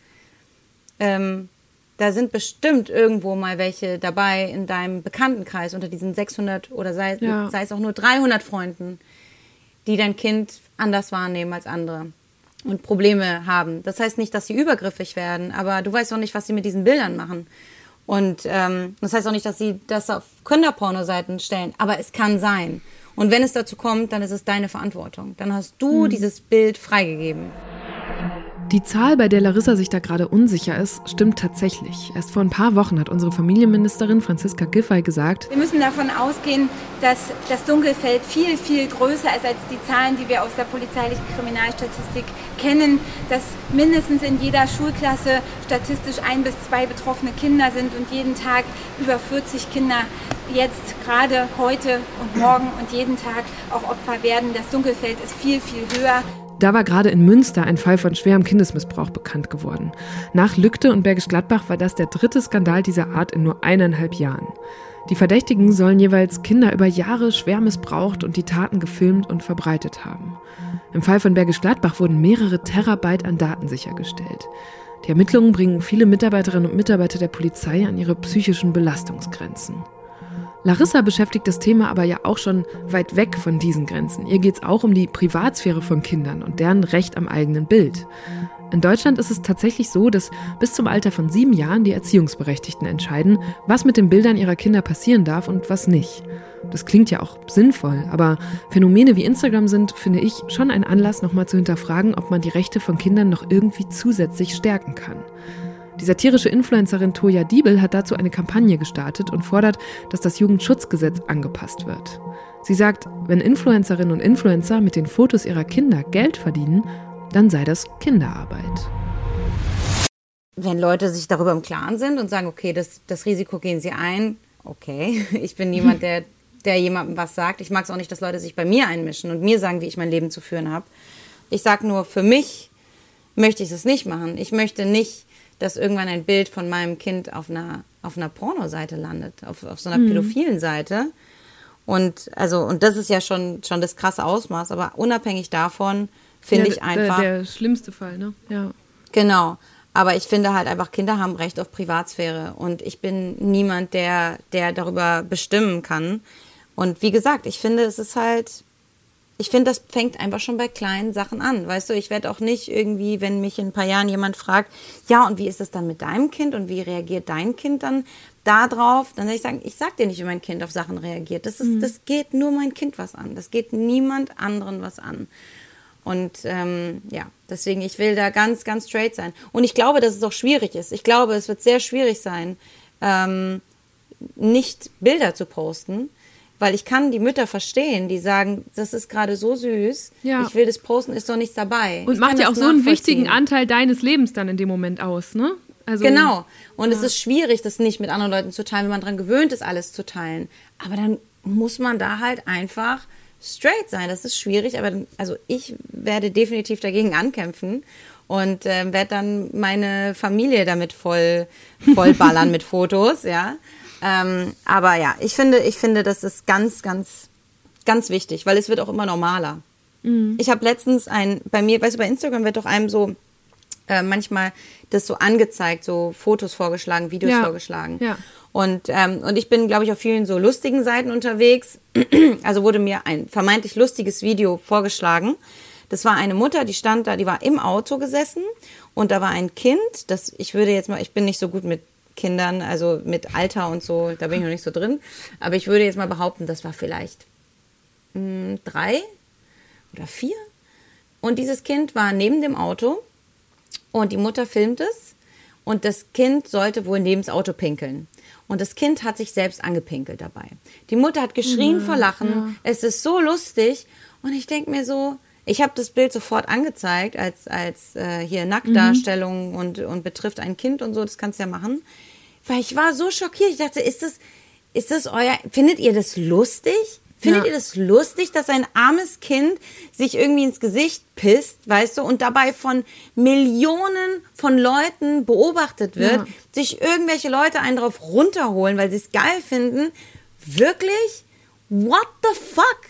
ähm, da sind bestimmt irgendwo mal welche dabei in deinem Bekanntenkreis unter diesen 600 oder sei, ja. sei es auch nur 300 Freunden, die dein Kind anders wahrnehmen als andere und Probleme haben. Das heißt nicht, dass sie übergriffig werden, aber du weißt auch nicht, was sie mit diesen Bildern machen. Und ähm, das heißt auch nicht, dass sie das auf Kinderpornoseiten stellen, aber es kann sein. Und wenn es dazu kommt, dann ist es deine Verantwortung. Dann hast du mhm. dieses Bild freigegeben. Die Zahl, bei der Larissa sich da gerade unsicher ist, stimmt tatsächlich. Erst vor ein paar Wochen hat unsere Familienministerin Franziska Giffey gesagt, wir müssen davon ausgehen, dass das Dunkelfeld viel, viel größer ist als die Zahlen, die wir aus der polizeilichen Kriminalstatistik kennen, dass mindestens in jeder Schulklasse statistisch ein bis zwei betroffene Kinder sind und jeden Tag über 40 Kinder jetzt gerade heute und morgen und jeden Tag auch Opfer werden. Das Dunkelfeld ist viel, viel höher. Da war gerade in Münster ein Fall von schwerem Kindesmissbrauch bekannt geworden. Nach Lückte und Bergisch Gladbach war das der dritte Skandal dieser Art in nur eineinhalb Jahren. Die Verdächtigen sollen jeweils Kinder über Jahre schwer missbraucht und die Taten gefilmt und verbreitet haben. Im Fall von Bergisch Gladbach wurden mehrere Terabyte an Daten sichergestellt. Die Ermittlungen bringen viele Mitarbeiterinnen und Mitarbeiter der Polizei an ihre psychischen Belastungsgrenzen. Larissa beschäftigt das Thema aber ja auch schon weit weg von diesen Grenzen. Ihr geht es auch um die Privatsphäre von Kindern und deren Recht am eigenen Bild. In Deutschland ist es tatsächlich so, dass bis zum Alter von sieben Jahren die Erziehungsberechtigten entscheiden, was mit den Bildern ihrer Kinder passieren darf und was nicht. Das klingt ja auch sinnvoll, aber Phänomene wie Instagram sind, finde ich, schon ein Anlass, nochmal zu hinterfragen, ob man die Rechte von Kindern noch irgendwie zusätzlich stärken kann. Die satirische Influencerin Toja Diebel hat dazu eine Kampagne gestartet und fordert, dass das Jugendschutzgesetz angepasst wird. Sie sagt, wenn Influencerinnen und Influencer mit den Fotos ihrer Kinder Geld verdienen, dann sei das Kinderarbeit. Wenn Leute sich darüber im Klaren sind und sagen, okay, das, das Risiko gehen sie ein, okay, <laughs> ich bin niemand, der, der jemandem was sagt. Ich mag es auch nicht, dass Leute sich bei mir einmischen und mir sagen, wie ich mein Leben zu führen habe. Ich sage nur, für mich möchte ich es nicht machen. Ich möchte nicht dass irgendwann ein Bild von meinem Kind auf einer, auf einer Pornoseite landet, auf, auf so einer mhm. pädophilen Seite. Und also, und das ist ja schon, schon das krasse Ausmaß, aber unabhängig davon finde Ja, ich einfach. Der, der schlimmste Fall, ne? Ja. Genau. Aber ich finde halt einfach, Kinder haben Recht auf Privatsphäre und ich bin niemand, der, der darüber bestimmen kann. Und wie gesagt, ich finde, es ist halt, ich finde, das fängt einfach schon bei kleinen Sachen an. Weißt du, ich werde auch nicht irgendwie, wenn mich in ein paar Jahren jemand fragt, ja, und wie ist es dann mit deinem Kind und wie reagiert dein Kind dann da drauf? Dann soll ich sagen, ich sag dir nicht, wie mein Kind auf Sachen reagiert. Das ist, das geht nur mein Kind was an. Das geht niemand anderen was an. Und ähm, ja, deswegen, ich will da ganz, ganz straight sein. Und ich glaube, dass es auch schwierig ist. Ich glaube, es wird sehr schwierig sein, ähm, nicht Bilder zu posten, weil ich kann die Mütter verstehen, die sagen, das ist gerade so süß, Ja. ich will das posten, ist doch nichts dabei. Und Ich macht ja auch so einen wichtigen. Anteil deines Lebens dann in dem Moment aus, ne? Also, Genau. Und es ist schwierig, das nicht mit anderen Leuten zu teilen, wenn man daran gewöhnt ist, alles zu teilen. Aber dann muss man da halt einfach straight sein. Das ist schwierig, aber dann- also ich werde definitiv dagegen ankämpfen und ähm, werde dann meine Familie damit voll vollballern <laughs> mit Fotos, ja. Ähm, aber ja, ich finde, ich finde, das ist ganz, ganz, ganz wichtig, weil es wird auch immer normaler. Ich habe letztens ein, bei mir, weißt du, bei Instagram wird doch einem so äh, manchmal das so angezeigt, so Fotos vorgeschlagen, Videos Ja. vorgeschlagen. Ja. Und, ähm, und ich bin, glaube ich, auf vielen so lustigen Seiten unterwegs. <clears throat> Also wurde mir ein vermeintlich lustiges Video vorgeschlagen. Das war eine Mutter, die stand da, die war im Auto gesessen und da war ein Kind, das, ich würde jetzt mal, ich bin nicht so gut mit Kindern, also mit Alter und so, da bin ich noch nicht so drin. Aber ich würde jetzt mal behaupten, das war vielleicht mh, drei oder vier. Und dieses Kind war neben dem Auto und die Mutter filmt es und das Kind sollte wohl neben das Auto pinkeln. Und das Kind hat sich selbst angepinkelt dabei. Die Mutter hat geschrien vor Lachen. Es ist so lustig. Und ich denke mir so, ich habe das Bild sofort angezeigt als, als äh, hier Nacktdarstellung und, und betrifft ein Kind und so, das kannst du ja machen. Weil ich war so schockiert. Ich dachte, ist das, ist das euer, findet ihr das lustig? Findet Ja. ihr das lustig, dass ein armes Kind sich irgendwie ins Gesicht pisst, weißt du, und dabei von Millionen von Leuten beobachtet wird, Ja. sich irgendwelche Leute einen drauf runterholen, weil sie es geil finden? Wirklich? What the fuck?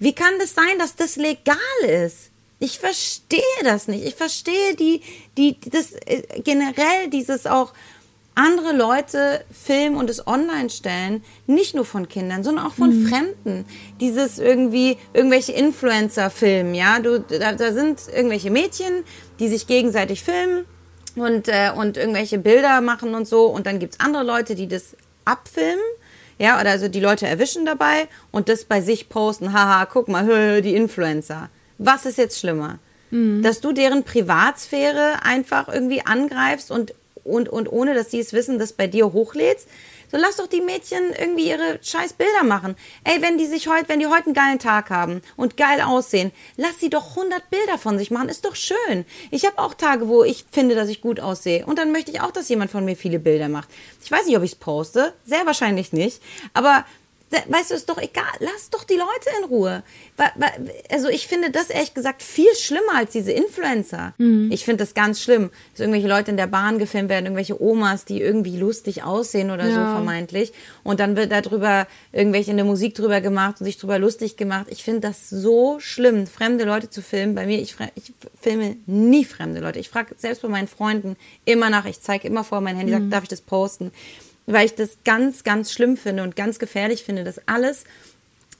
Wie kann das sein, dass das legal ist? Ich verstehe das nicht. Ich verstehe die, die, das äh, generell dieses auch andere Leute filmen und es online stellen, nicht nur von Kindern, sondern auch von Fremden. Dieses irgendwie, irgendwelche Influencer filmen, ja. Du, da, da sind irgendwelche Mädchen, die sich gegenseitig filmen und, äh, und irgendwelche Bilder machen und so. Und dann gibt's andere Leute, die das abfilmen. Ja, oder also die Leute erwischen dabei und das bei sich posten. Haha, guck mal, hö, <laughs> die Influencer. Was ist jetzt schlimmer? Dass du deren Privatsphäre einfach irgendwie angreifst und, und, und ohne, dass sie es wissen, das bei dir hochlädst? So lass doch die Mädchen irgendwie ihre scheiß Bilder machen. Ey, wenn die sich heute, wenn die heute einen geilen Tag haben und geil aussehen, lass sie doch 100 Bilder von sich machen. Ist doch schön. Ich habe auch Tage, wo ich finde, dass ich gut aussehe. Und dann möchte ich auch, dass jemand von mir viele Bilder macht. Ich weiß nicht, ob ich es poste. Sehr wahrscheinlich nicht. Aber weißt du, ist doch egal. Lass doch die Leute in Ruhe. Also ich finde das ehrlich gesagt viel schlimmer als diese Influencer. Ich finde das ganz schlimm, dass irgendwelche Leute in der Bahn gefilmt werden, irgendwelche Omas, die irgendwie lustig aussehen oder so Ja. vermeintlich. Und dann wird darüber irgendwelche in der Musik drüber gemacht und sich drüber lustig gemacht. Ich finde das so schlimm, fremde Leute zu filmen. Bei mir, ich, ich filme nie fremde Leute. Ich frage selbst bei meinen Freunden immer nach. Ich zeige immer vor mein Handy, sage, darf ich das posten? Weil ich das ganz, ganz schlimm finde und ganz gefährlich finde, dass alles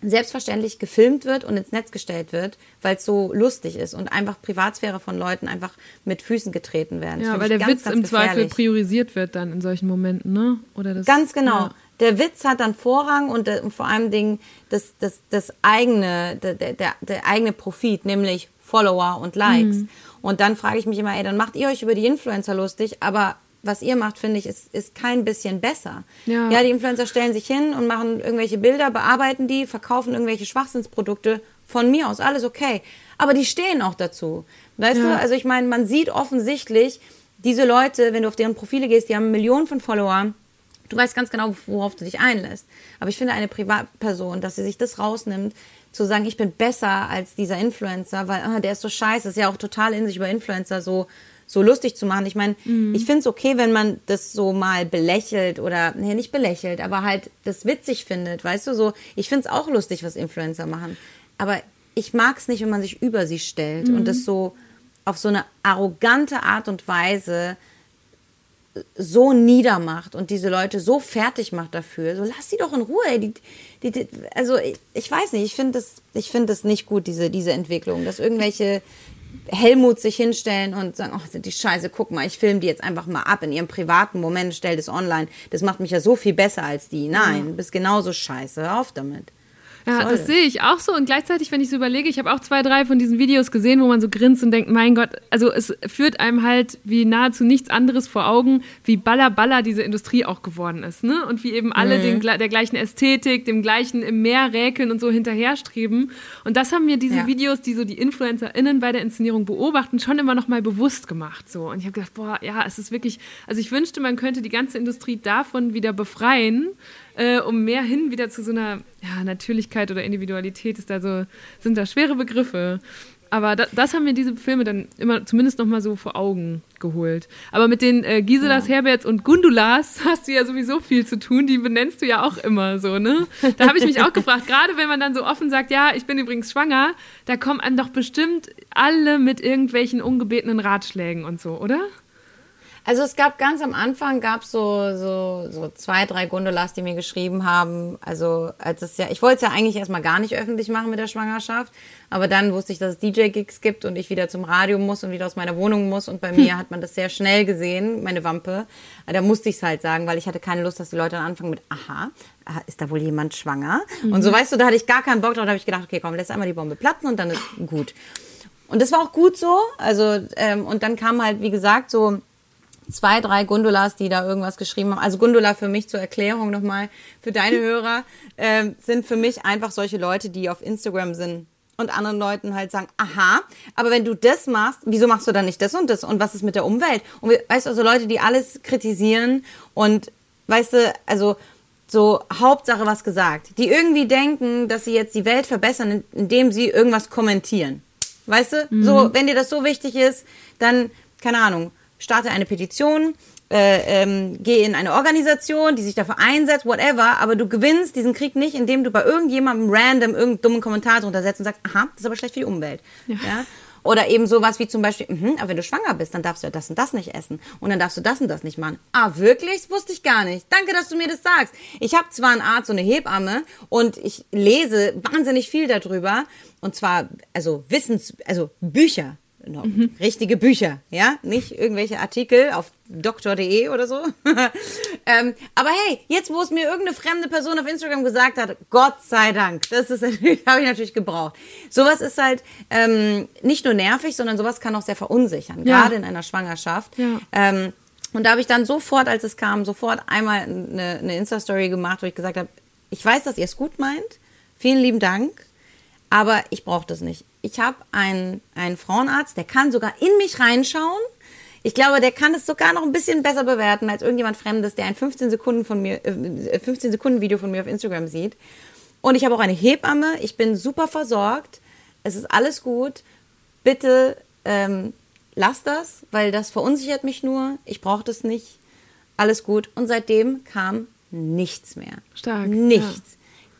selbstverständlich gefilmt wird und ins Netz gestellt wird, weil es so lustig ist und einfach Privatsphäre von Leuten einfach mit Füßen getreten werden. Das Ja, weil der ganz, Witz ganz im Zweifel gefährlich. priorisiert wird dann in solchen Momenten, ne? Oder das, Ganz genau. Ja. Der Witz hat dann Vorrang und, der, und vor allem Dingen das, das, das eigene, der, der, der, der eigene Profit, nämlich Follower und Likes. Mhm. Und dann frage ich mich immer, ey, dann macht ihr euch über die Influencer lustig, aber was ihr macht, finde ich, ist, ist kein bisschen besser. Ja. ja, die Influencer stellen sich hin und machen irgendwelche Bilder, bearbeiten die, verkaufen irgendwelche Schwachsinnsprodukte. Von mir aus, alles okay. Aber die stehen auch dazu. Weißt Ja. du, also ich meine, man sieht offensichtlich, diese Leute, wenn du auf deren Profile gehst, die haben Millionen von Followern, Du weißt ganz genau, worauf du dich einlässt. Aber ich finde eine Privatperson, dass sie sich das rausnimmt, zu sagen, ich bin besser als dieser Influencer, weil ah, der ist so scheiße, ist ja auch total in sich über Influencer so so lustig zu machen. Ich meine, ich finde es okay, wenn man das so mal belächelt oder, nee, nicht belächelt, aber halt das witzig findet, weißt du, so, ich finde es auch lustig, was Influencer machen. Aber ich mag es nicht, wenn man sich über sie stellt und das so auf so eine arrogante Art und Weise so niedermacht und diese Leute so fertig macht dafür. So lass sie doch in Ruhe. Ey. Die, die, die, also ich, ich weiß nicht, ich finde das, ich finde das nicht gut, diese, diese Entwicklung, dass irgendwelche Helmut sich hinstellen und sagen, oh, sind die Scheiße, guck mal, ich filme die jetzt einfach mal ab in ihrem privaten Moment, stell das online. Das macht mich ja so viel besser als die. Nein, du bist genauso scheiße. Hör auf damit. Ja, Soll. das sehe ich auch so. Und gleichzeitig, wenn ich so überlege, ich habe auch zwei, drei von diesen Videos gesehen, wo man so grinst und denkt, mein Gott, also es führt einem halt wie nahezu nichts anderes vor Augen, wie baller baller diese Industrie auch geworden ist. Ne? Und wie eben alle den, gla- der gleichen Ästhetik, dem gleichen im Meer räkeln und so hinterherstreben. Und das haben mir diese Ja. Videos, die so die InfluencerInnen bei der Inszenierung beobachten, schon immer noch mal bewusst gemacht. So. Und ich habe gedacht, boah, ja, es ist wirklich, also ich wünschte, man könnte die ganze Industrie davon wieder befreien, äh, um mehr hin wieder zu so einer ja, Natürlichkeit oder Individualität ist da so, sind da schwere Begriffe. Aber da, das haben mir diese Filme dann immer zumindest noch mal so vor Augen geholt. Aber mit den äh, Giselas, Herberts und Gundulas <laughs> hast du ja sowieso viel zu tun. Die benennst du ja auch immer so, ne? Da habe ich mich auch <laughs> gefragt, gerade wenn man dann so offen sagt, ja, ich bin übrigens schwanger, da kommen einem doch bestimmt alle mit irgendwelchen ungebetenen Ratschlägen und so, oder? Also es gab ganz am Anfang gab so so so zwei drei Gondolas, die mir geschrieben haben. Also als es ja, ich wollte es ja eigentlich erstmal gar nicht öffentlich machen mit der Schwangerschaft, aber dann wusste ich, dass es DJ Gigs gibt und ich wieder zum Radio muss und wieder aus meiner Wohnung muss und bei mir hat man das sehr schnell gesehen, meine Wampe. Da musste ich es halt sagen, weil ich hatte keine Lust, dass die Leute dann anfangen mit aha, ah, ist da wohl jemand schwanger? Und so weißt du, da hatte ich gar keinen Bock drauf, da habe ich gedacht, okay, komm, lässt einmal die Bombe platzen und dann ist gut. Und das war auch gut so. Also, ähm, und dann kam halt, wie gesagt, so zwei, drei Gondolas, die da irgendwas geschrieben haben. Also Gondola für mich zur Erklärung nochmal für deine <laughs> Hörer, ähm, sind für mich einfach solche Leute, die auf Instagram sind und anderen Leuten halt sagen, aha, aber wenn du das machst, wieso machst du dann nicht das und das? Und was ist mit der Umwelt? Und weißt du, also Leute, die alles kritisieren und weißt du, also so Hauptsache was gesagt, die irgendwie denken, dass sie jetzt die Welt verbessern, in- indem sie irgendwas kommentieren. Weißt du, so, wenn dir das so wichtig ist, dann, keine Ahnung, starte eine Petition, äh, ähm, geh in eine Organisation, die sich dafür einsetzt, whatever, aber du gewinnst diesen Krieg nicht, indem du bei irgendjemandem random irgendeinen dummen Kommentar drunter setzt und sagst, aha, das ist aber schlecht für die Umwelt. Ja. Oder eben sowas wie zum Beispiel, mhm, aber wenn du schwanger bist, dann darfst du ja das und das nicht essen. Und dann darfst du das und das nicht machen. Ah, wirklich? Das wusste ich gar nicht. Danke, dass du mir das sagst. Ich habe zwar einen Arzt und eine Hebamme und ich lese wahnsinnig viel darüber. Und zwar, also Wissens, also Bücher. No, Richtige Bücher, ja? Nicht irgendwelche Artikel auf doktor.de oder so. <laughs> ähm, aber hey, jetzt, wo es mir irgendeine fremde Person auf Instagram gesagt hat, Gott sei Dank, das ist <laughs> habe ich natürlich gebraucht. Sowas ist halt ähm, nicht nur nervig, sondern sowas kann auch sehr verunsichern, Ja. gerade in einer Schwangerschaft. Ja. Ähm, und da habe ich dann sofort, als es kam, sofort einmal eine, eine Insta-Story gemacht, wo ich gesagt habe, ich weiß, dass ihr es gut meint. Vielen lieben Dank. Aber ich brauche das nicht. Ich habe einen, einen Frauenarzt, der kann sogar in mich reinschauen. Ich glaube, der kann es sogar noch ein bisschen besser bewerten als irgendjemand Fremdes, der ein 15 Sekunden von mir, äh, 15 Sekunden Video von mir auf Instagram sieht. Und ich habe auch eine Hebamme. Ich bin super versorgt. Es ist alles gut. Bitte ähm, lass das, weil das verunsichert mich nur. Ich brauche das nicht. Alles gut. Und seitdem kam nichts mehr. Stark, Nichts.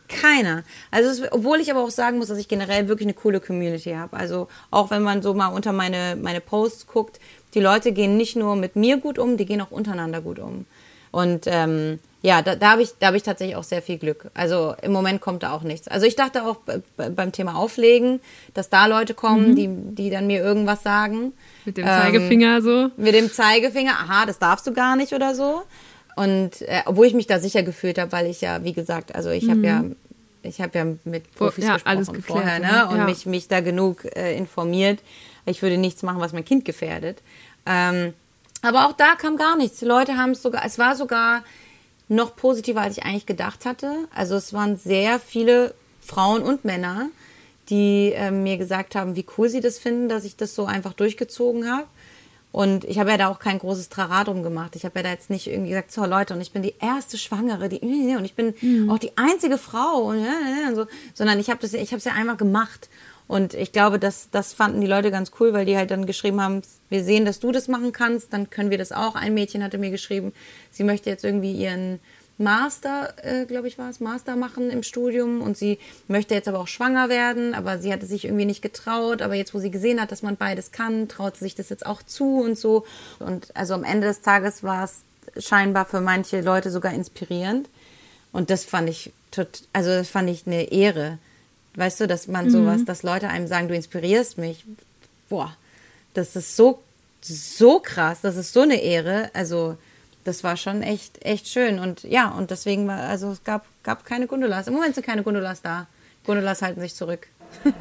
Keiner. Also, es, obwohl ich aber auch sagen muss, dass ich generell wirklich eine coole Community habe. Also, auch wenn man so mal unter meine, meine Posts guckt, die Leute gehen nicht nur mit mir gut um, die gehen auch untereinander gut um. Und ähm, ja, da, da habe ich, da hab ich tatsächlich auch sehr viel Glück. Also im Moment kommt da auch nichts. Also ich dachte auch beim Thema Auflegen, dass da Leute kommen, die, die dann mir irgendwas sagen. Mit dem Ähm, Zeigefinger so. Mit dem Zeigefinger, aha, das darfst du gar nicht oder so. Und äh, obwohl ich mich da sicher gefühlt habe, weil ich ja, wie gesagt, also ich habe ja, ich habe ja mit Profis Mhm. ja, gesprochen vorher, ne? ne? Und Ja. mich, mich da genug äh, informiert. Ich würde nichts machen, was mein Kind gefährdet. Ähm, aber auch da kam gar nichts. Die Leute haben es sogar, es war sogar noch positiver, als ich eigentlich gedacht hatte. Also es waren sehr viele Frauen und Männer, die äh, mir gesagt haben, wie cool sie das finden, dass ich das so einfach durchgezogen habe. Und ich habe ja da auch kein großes Trara drum gemacht. Ich habe ja da jetzt nicht irgendwie gesagt, so Leute, und ich bin die erste Schwangere, die und ich bin auch die einzige Frau und, und so, sondern ich habe das, ich habe es ja einmal gemacht. Und ich glaube, das, das fanden die Leute ganz cool, weil die halt dann geschrieben haben, wir sehen, dass du das machen kannst, dann können wir das auch. Ein Mädchen hatte mir geschrieben, sie möchte jetzt irgendwie ihren Master, äh, glaube ich, war es, Master machen im Studium und sie möchte jetzt aber auch schwanger werden, aber sie hatte sich irgendwie nicht getraut, aber jetzt, wo sie gesehen hat, dass man beides kann, traut sie sich das jetzt auch zu und so. Und also am Ende des Tages war es scheinbar für manche Leute sogar inspirierend. Und das fand ich tot, also das fand ich eine Ehre. Weißt du, dass man sowas, dass Leute einem sagen, du inspirierst mich. Boah, das ist so, so krass, das ist so eine Ehre. Also, das war schon echt, echt schön. Und ja, und deswegen war, also es gab, gab keine Gondolas. Im Moment sind keine Gondolas da. Gondolas halten sich zurück. <laughs>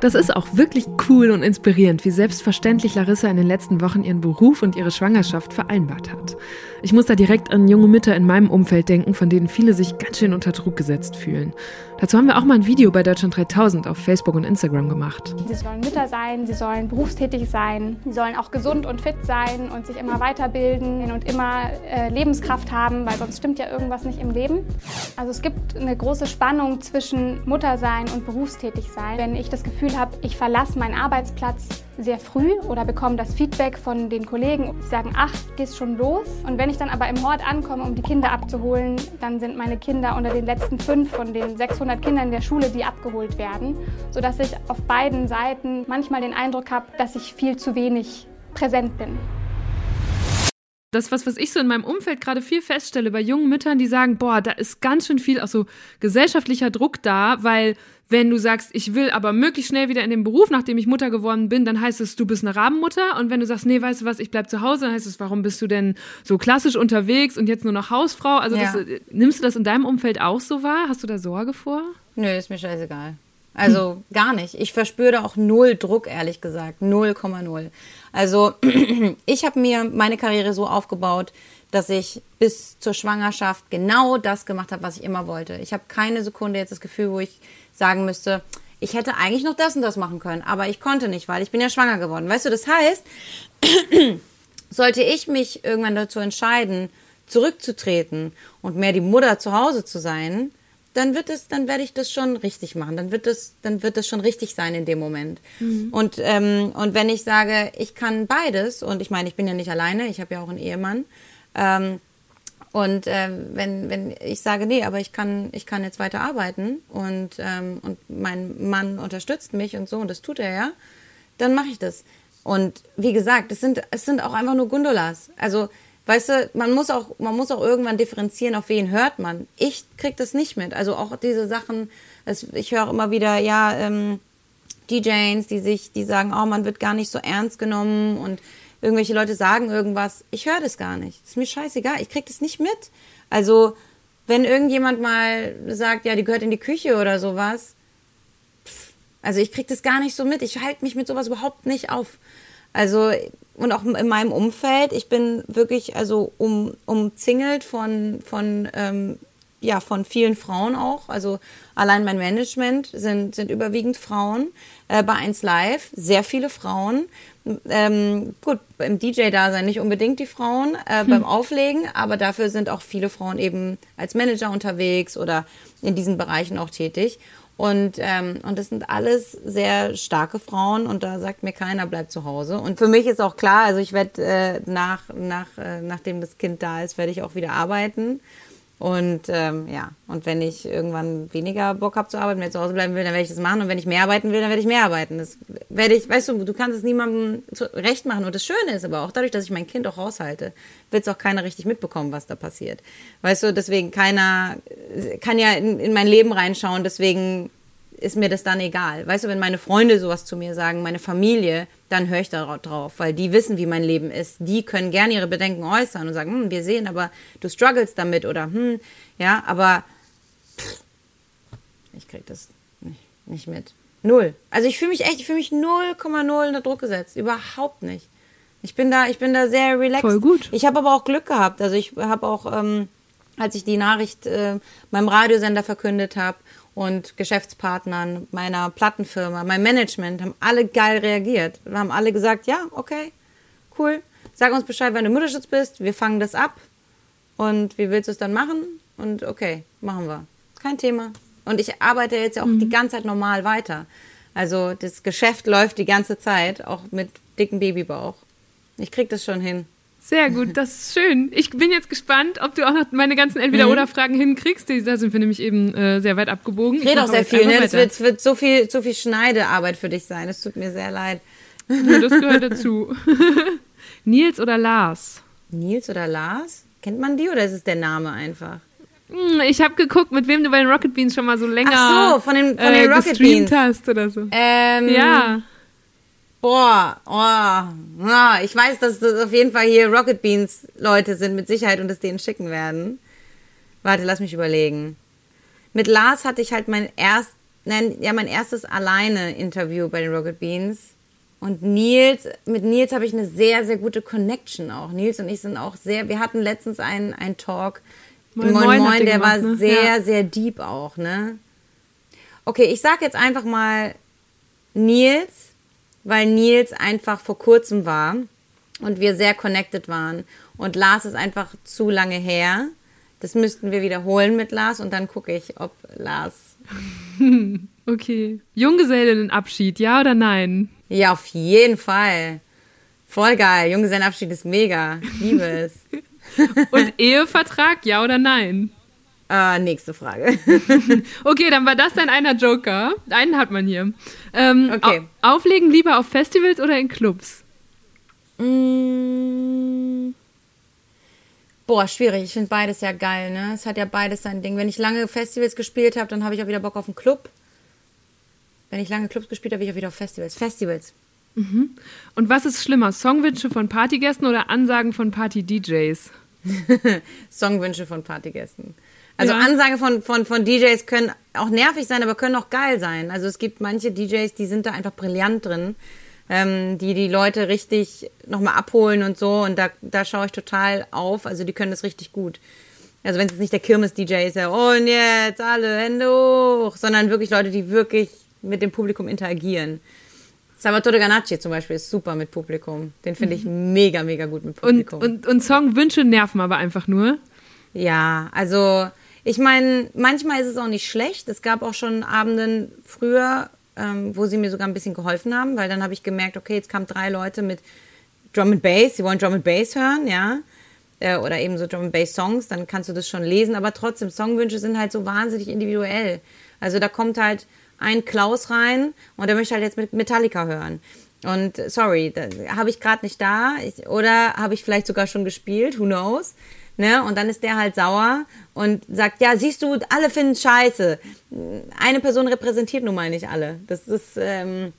Das ist auch wirklich cool und inspirierend, wie selbstverständlich Larissa in den letzten Wochen ihren Beruf und ihre Schwangerschaft vereinbart hat. Ich muss da direkt an junge Mütter in meinem Umfeld denken, von denen viele sich ganz schön unter Druck gesetzt fühlen. Dazu haben wir auch mal ein Video bei Deutschland 3000 auf Facebook und Instagram gemacht. Sie sollen Mütter sein, sie sollen berufstätig sein, sie sollen auch gesund und fit sein und sich immer weiterbilden und immer äh, Lebenskraft haben, weil sonst stimmt ja irgendwas nicht im Leben. Also es gibt eine große Spannung zwischen Muttersein und berufstätig sein. Wenn ich das Gefühl habe, ich verlasse meinen Arbeitsplatz sehr früh oder bekomme das Feedback von den Kollegen, die sagen, ach, gehst schon los. Und wenn ich dann aber im Hort ankomme, um die Kinder abzuholen, dann sind meine Kinder unter den letzten fünf von den 600 Kindern der Schule, die abgeholt werden, sodass ich auf beiden Seiten manchmal den Eindruck habe, dass ich viel zu wenig präsent bin. Das, was, was ich so in meinem Umfeld gerade viel feststelle bei jungen Müttern, die sagen, boah, da ist ganz schön viel auch so gesellschaftlicher Druck da, weil wenn du sagst, ich will aber möglichst schnell wieder in den Beruf, nachdem ich Mutter geworden bin, dann heißt es, du bist eine Rabenmutter. Und wenn du sagst, nee, weißt du was, ich bleib zu Hause, dann heißt es, warum bist du denn so klassisch unterwegs und jetzt nur noch Hausfrau? Also Ja. das, nimmst du das in deinem Umfeld auch so wahr? Hast du da Sorge vor? Nö, ist mir scheißegal. Also gar nicht. Ich verspüre auch null Druck, ehrlich gesagt. 0,0. Also <clears throat> ich habe mir meine Karriere so aufgebaut, dass ich bis zur Schwangerschaft genau das gemacht habe, was ich immer wollte. Ich habe keine Sekunde jetzt das Gefühl, wo ich sagen müsste, ich hätte eigentlich noch das und das machen können, aber ich konnte nicht, weil ich bin ja schwanger geworden. Weißt du, das heißt, <clears throat> sollte ich mich irgendwann dazu entscheiden, zurückzutreten und mehr die Mutter zu Hause zu sein, dann wird es, dann werde ich das schon richtig machen. Dann wird es, dann wird es schon richtig sein in dem Moment. Und ähm, und wenn ich sage, ich kann beides und ich meine, ich bin ja nicht alleine, ich habe ja auch einen Ehemann. Ähm, und ähm, wenn, wenn ich sage, nee, aber ich kann, ich kann jetzt weiter arbeiten und, ähm, und mein Mann unterstützt mich und so, und das tut er ja, dann mache ich das. Und wie gesagt, es sind, es sind auch einfach nur Gondolas. Also, weißt du, man muss auch, man muss auch irgendwann differenzieren, auf wen hört man. Ich krieg das nicht mit. Also auch diese Sachen, es, ich höre immer wieder, ja, ähm, DJs, die sich, die sagen, oh, man wird gar nicht so ernst genommen und irgendwelche Leute sagen irgendwas. Ich höre das gar nicht. Ist mir scheißegal. Ich krieg das nicht mit. Also, wenn irgendjemand mal sagt, ja, die gehört in die Küche oder sowas, pff, also ich krieg das gar nicht so mit. Ich halte mich mit sowas überhaupt nicht auf. Also, und auch in meinem Umfeld, ich bin wirklich, also um, umzingelt von, von, ähm, ja, von vielen Frauen auch. Also allein mein Management sind, sind überwiegend Frauen. Äh, bei 1 Live sehr viele Frauen. Ähm, gut, im DJ-Dasein nicht unbedingt die Frauen, äh, beim Auflegen, aber dafür sind auch viele Frauen eben als Manager unterwegs oder in diesen Bereichen auch tätig. Und, ähm, und das sind alles sehr starke Frauen und da sagt mir keiner, bleib zu Hause. Und für mich ist auch klar, also ich werde äh, nach, nach, äh, nachdem das Kind da ist, werde ich auch wieder arbeiten. Und ähm, ja, und wenn ich irgendwann weniger Bock habe zu arbeiten, ich zu Hause bleiben will, dann werde ich das machen. Und wenn ich mehr arbeiten will, dann werde ich mehr arbeiten. Das werde ich, weißt du, du kannst es niemandem recht machen. Und das Schöne ist aber auch, dadurch, dass ich mein Kind auch raushalte, wird es auch keiner richtig mitbekommen, was da passiert. Weißt du, deswegen keiner kann ja in, in mein Leben reinschauen, deswegen ist mir das dann egal. Weißt du, wenn meine Freunde sowas zu mir sagen, meine Familie, dann höre ich da drauf, weil die wissen, wie mein Leben ist. Die können gerne ihre Bedenken äußern und sagen, hm, wir sehen, aber du struggles damit oder hm, ja, aber pff, ich krieg das nicht, nicht mit. Null. Also ich fühle mich echt, ich fühle mich 0,0 unter Druck gesetzt. Überhaupt nicht. Ich bin da, ich bin da sehr relaxed. Voll gut. Ich habe aber auch Glück gehabt. Also ich habe auch, ähm, als ich die Nachricht äh, meinem Radiosender verkündet habe und Geschäftspartnern meiner Plattenfirma, mein Management, haben alle geil reagiert. Wir haben alle gesagt, ja, okay, cool. Sag uns Bescheid, wenn du Mutterschutz bist. Wir fangen das ab. Und wie willst du es dann machen? Und okay, machen wir. Kein Thema. Und ich arbeite jetzt ja auch die ganze Zeit normal weiter. Also das Geschäft läuft die ganze Zeit, auch mit dicken Babybauch. Ich krieg das schon hin. Sehr gut, das ist schön. Ich bin jetzt gespannt, ob du auch noch meine ganzen Entweder-Oder-Fragen hinkriegst. Da sind wir nämlich eben äh, sehr weit abgebogen. Ich rede auch sehr viel, ne? Es wird, wird, so viel, so viel Schneidearbeit für dich sein. Es tut mir sehr leid. Ja, das gehört dazu. <laughs> Nils oder Lars? Nils oder Lars? Kennt man die oder ist es der Name einfach? Hm, ich habe geguckt, mit wem du bei den Rocket Beans schon mal so länger Ach so, von den, von den äh, Rocket Beans hast oder so. Ähm, ja. Boah, oh, oh, ich weiß, dass das auf jeden Fall hier Rocket Beans Leute sind mit Sicherheit und es denen schicken werden. Warte, lass mich überlegen. Mit Lars hatte ich halt mein erst, nein, ja, mein erstes alleine Interview bei den Rocket Beans. Und Nils, mit Nils habe ich eine sehr, sehr gute Connection auch. Nils und ich sind auch sehr, wir hatten letztens einen, einen Talk. Moin Moin, Moin, Moin der gemacht, war ne? sehr, ja. sehr deep auch, ne? Okay, ich sag jetzt einfach mal Nils weil Nils einfach vor kurzem war und wir sehr connected waren. Und Lars ist einfach zu lange her. Das müssten wir wiederholen mit Lars und dann gucke ich, ob Lars. <laughs> okay. Junggesellenabschied, ja oder nein? Ja, auf jeden Fall. Voll geil. Junggesellenabschied ist mega. Liebe es. <laughs> und Ehevertrag, ja oder nein? Äh, nächste Frage. <laughs> okay, dann war das dein einer Joker. Einen hat man hier. Ähm, okay. Au auflegen lieber auf Festivals oder in Clubs? Mm. Boah, schwierig. Ich finde beides ja geil, ne? Es hat ja beides sein Ding. Wenn ich lange Festivals gespielt habe, dann habe ich auch wieder Bock auf einen Club. Wenn ich lange Clubs gespielt habe, bin ich auch wieder auf Festivals. Festivals. Mhm. Und was ist schlimmer? Songwünsche von Partygästen oder Ansagen von Party-DJs? <laughs> Songwünsche von Partygästen. Also ja. Ansagen von, von, von DJs können auch nervig sein, aber können auch geil sein. Also es gibt manche DJs, die sind da einfach brillant drin, ähm, die die Leute richtig nochmal abholen und so. Und da, da schaue ich total auf. Also die können das richtig gut. Also wenn es jetzt nicht der Kirmes-DJ ist, der und jetzt alle Hände hoch, sondern wirklich Leute, die wirklich mit dem Publikum interagieren. Salvatore Ganacci zum Beispiel ist super mit Publikum. Den finde ich mhm. mega, mega gut mit Publikum. Und, und, und Songwünsche nerven aber einfach nur. Ja, also ich meine, manchmal ist es auch nicht schlecht. Es gab auch schon Abenden früher, ähm, wo sie mir sogar ein bisschen geholfen haben, weil dann habe ich gemerkt, okay, jetzt kamen drei Leute mit Drum and Bass, sie wollen Drum and Bass hören, ja, äh, oder eben so Drum and Bass Songs, dann kannst du das schon lesen, aber trotzdem, Songwünsche sind halt so wahnsinnig individuell. Also da kommt halt ein Klaus rein und der möchte halt jetzt mit Metallica hören. Und sorry, habe ich gerade nicht da ich, oder habe ich vielleicht sogar schon gespielt, who knows. Ne? Und dann ist der halt sauer und sagt, ja, siehst du, alle finden scheiße. Eine Person repräsentiert nun mal nicht alle. Das ist, ähm,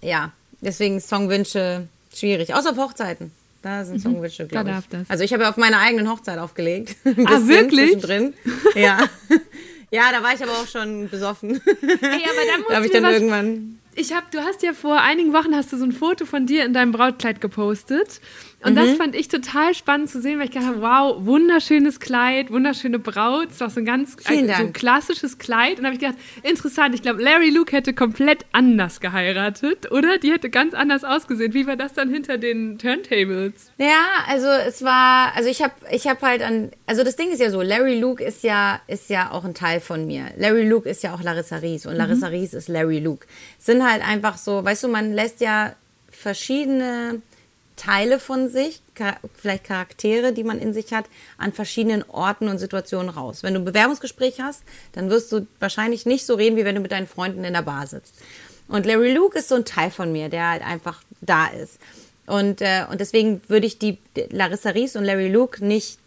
ja, deswegen Songwünsche schwierig. Außer auf Hochzeiten. Da sind mhm. Songwünsche, glaube ich. Das. Also ich habe ja auf meiner eigenen Hochzeit aufgelegt. <laughs> ah, wirklich? Drin. Ja. <laughs> ja, da war ich aber auch schon besoffen. Ey, aber dann <laughs> muss da ich dann irgendwann ich habe, du hast ja vor einigen Wochen hast du so ein Foto von dir in deinem Brautkleid gepostet und mhm. das fand ich total spannend zu sehen, weil ich dachte, wow, wunderschönes Kleid, wunderschöne Braut, ist doch so ein ganz ein, so ein klassisches Kleid. Und habe ich gedacht, interessant, ich glaube, Larry Luke hätte komplett anders geheiratet, oder? Die hätte ganz anders ausgesehen. Wie war das dann hinter den Turntables? Ja, also es war, also ich habe ich hab halt an, also das Ding ist ja so, Larry Luke ist ja, ist ja auch ein Teil von mir. Larry Luke ist ja auch Larissa Ries und Larissa mhm. Ries ist Larry Luke. Sind halt einfach so, weißt du, man lässt ja verschiedene Teile von sich, vielleicht Charaktere, die man in sich hat, an verschiedenen Orten und Situationen raus. Wenn du ein Bewerbungsgespräch hast, dann wirst du wahrscheinlich nicht so reden, wie wenn du mit deinen Freunden in der Bar sitzt. Und Larry Luke ist so ein Teil von mir, der halt einfach da ist. Und, äh, und deswegen würde ich die Larissa Ries und Larry Luke nicht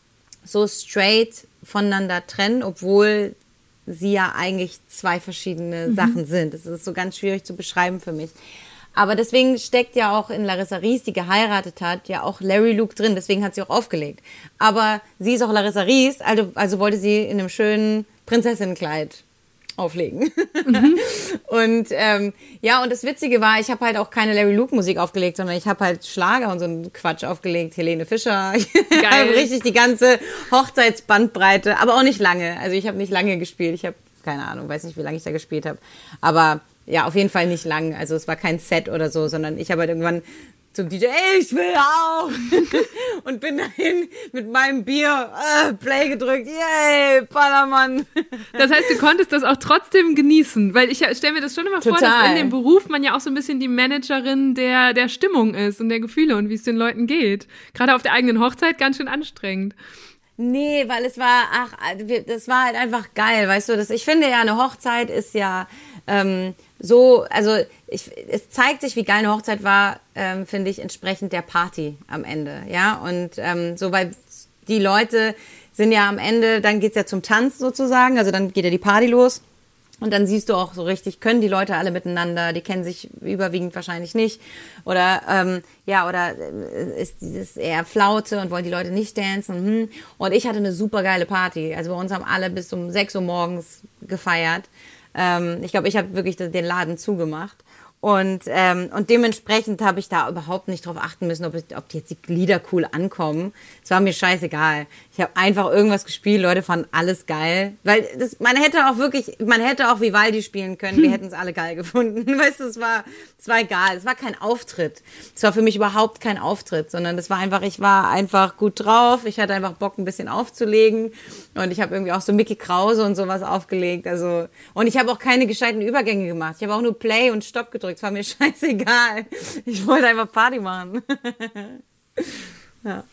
so straight voneinander trennen, obwohl sie ja eigentlich zwei verschiedene mhm. Sachen sind. Das ist so ganz schwierig zu beschreiben für mich. Aber deswegen steckt ja auch in Larissa Ries, die geheiratet hat, ja auch Larry Luke drin. Deswegen hat sie auch aufgelegt. Aber sie ist auch Larissa Ries, also, also wollte sie in einem schönen Prinzessinnenkleid auflegen. Mhm. <laughs> und ähm, ja, und das Witzige war, ich habe halt auch keine Larry Luke Musik aufgelegt, sondern ich habe halt Schlager und so einen Quatsch aufgelegt. Helene Fischer. <laughs> Geil. richtig die ganze Hochzeitsbandbreite, aber auch nicht lange. Also ich habe nicht lange gespielt. Ich habe keine Ahnung, weiß nicht, wie lange ich da gespielt habe. Aber ja, auf jeden Fall nicht lang. Also es war kein Set oder so, sondern ich habe halt irgendwann zum DJ, ey, ich will auch. <laughs> und bin dahin mit meinem Bier, äh, Play gedrückt, yay, Ballermann. <laughs> Das heißt, du konntest das auch trotzdem genießen, weil ich stelle mir das schon immer Total. vor, dass in dem Beruf man ja auch so ein bisschen die Managerin der, der Stimmung ist und der Gefühle und wie es den Leuten geht. Gerade auf der eigenen Hochzeit ganz schön anstrengend. Nee, weil es war, ach, das war halt einfach geil, weißt du, das, ich finde ja, eine Hochzeit ist ja ähm, so, also ich, es zeigt sich, wie geil eine Hochzeit war, ähm, finde ich, entsprechend der Party am Ende, ja, und ähm, so, weil die Leute sind ja am Ende, dann geht's ja zum Tanz sozusagen, also dann geht ja die Party los und dann siehst du auch so richtig, können die Leute alle miteinander, die kennen sich überwiegend wahrscheinlich nicht. Oder ähm, ja, oder äh, ist dieses eher Flaute und wollen die Leute nicht dancen. Hm. Und ich hatte eine super geile Party. Also bei uns haben alle bis um 6 Uhr morgens gefeiert. Ähm, ich glaube, ich habe wirklich den Laden zugemacht. Und, ähm, und dementsprechend habe ich da überhaupt nicht drauf achten müssen, ob, ob jetzt die Lieder cool ankommen. Es war mir scheißegal. Ich habe einfach irgendwas gespielt, Leute fanden alles geil. Weil das, man hätte auch wirklich, man hätte auch Vivaldi spielen können, wir hätten es alle geil gefunden. <laughs> Weißt du, es war, es war egal. Es war kein Auftritt. Es war für mich überhaupt kein Auftritt, sondern es war einfach, ich war einfach gut drauf. Ich hatte einfach Bock, ein bisschen aufzulegen. Und ich habe irgendwie auch so Mickey Krause und sowas aufgelegt. Also, und ich habe auch keine gescheiten Übergänge gemacht. Ich habe auch nur Play und Stopp gedrückt. Es war mir <laughs> scheißegal. Ich wollte einfach Party machen. <laughs> ja.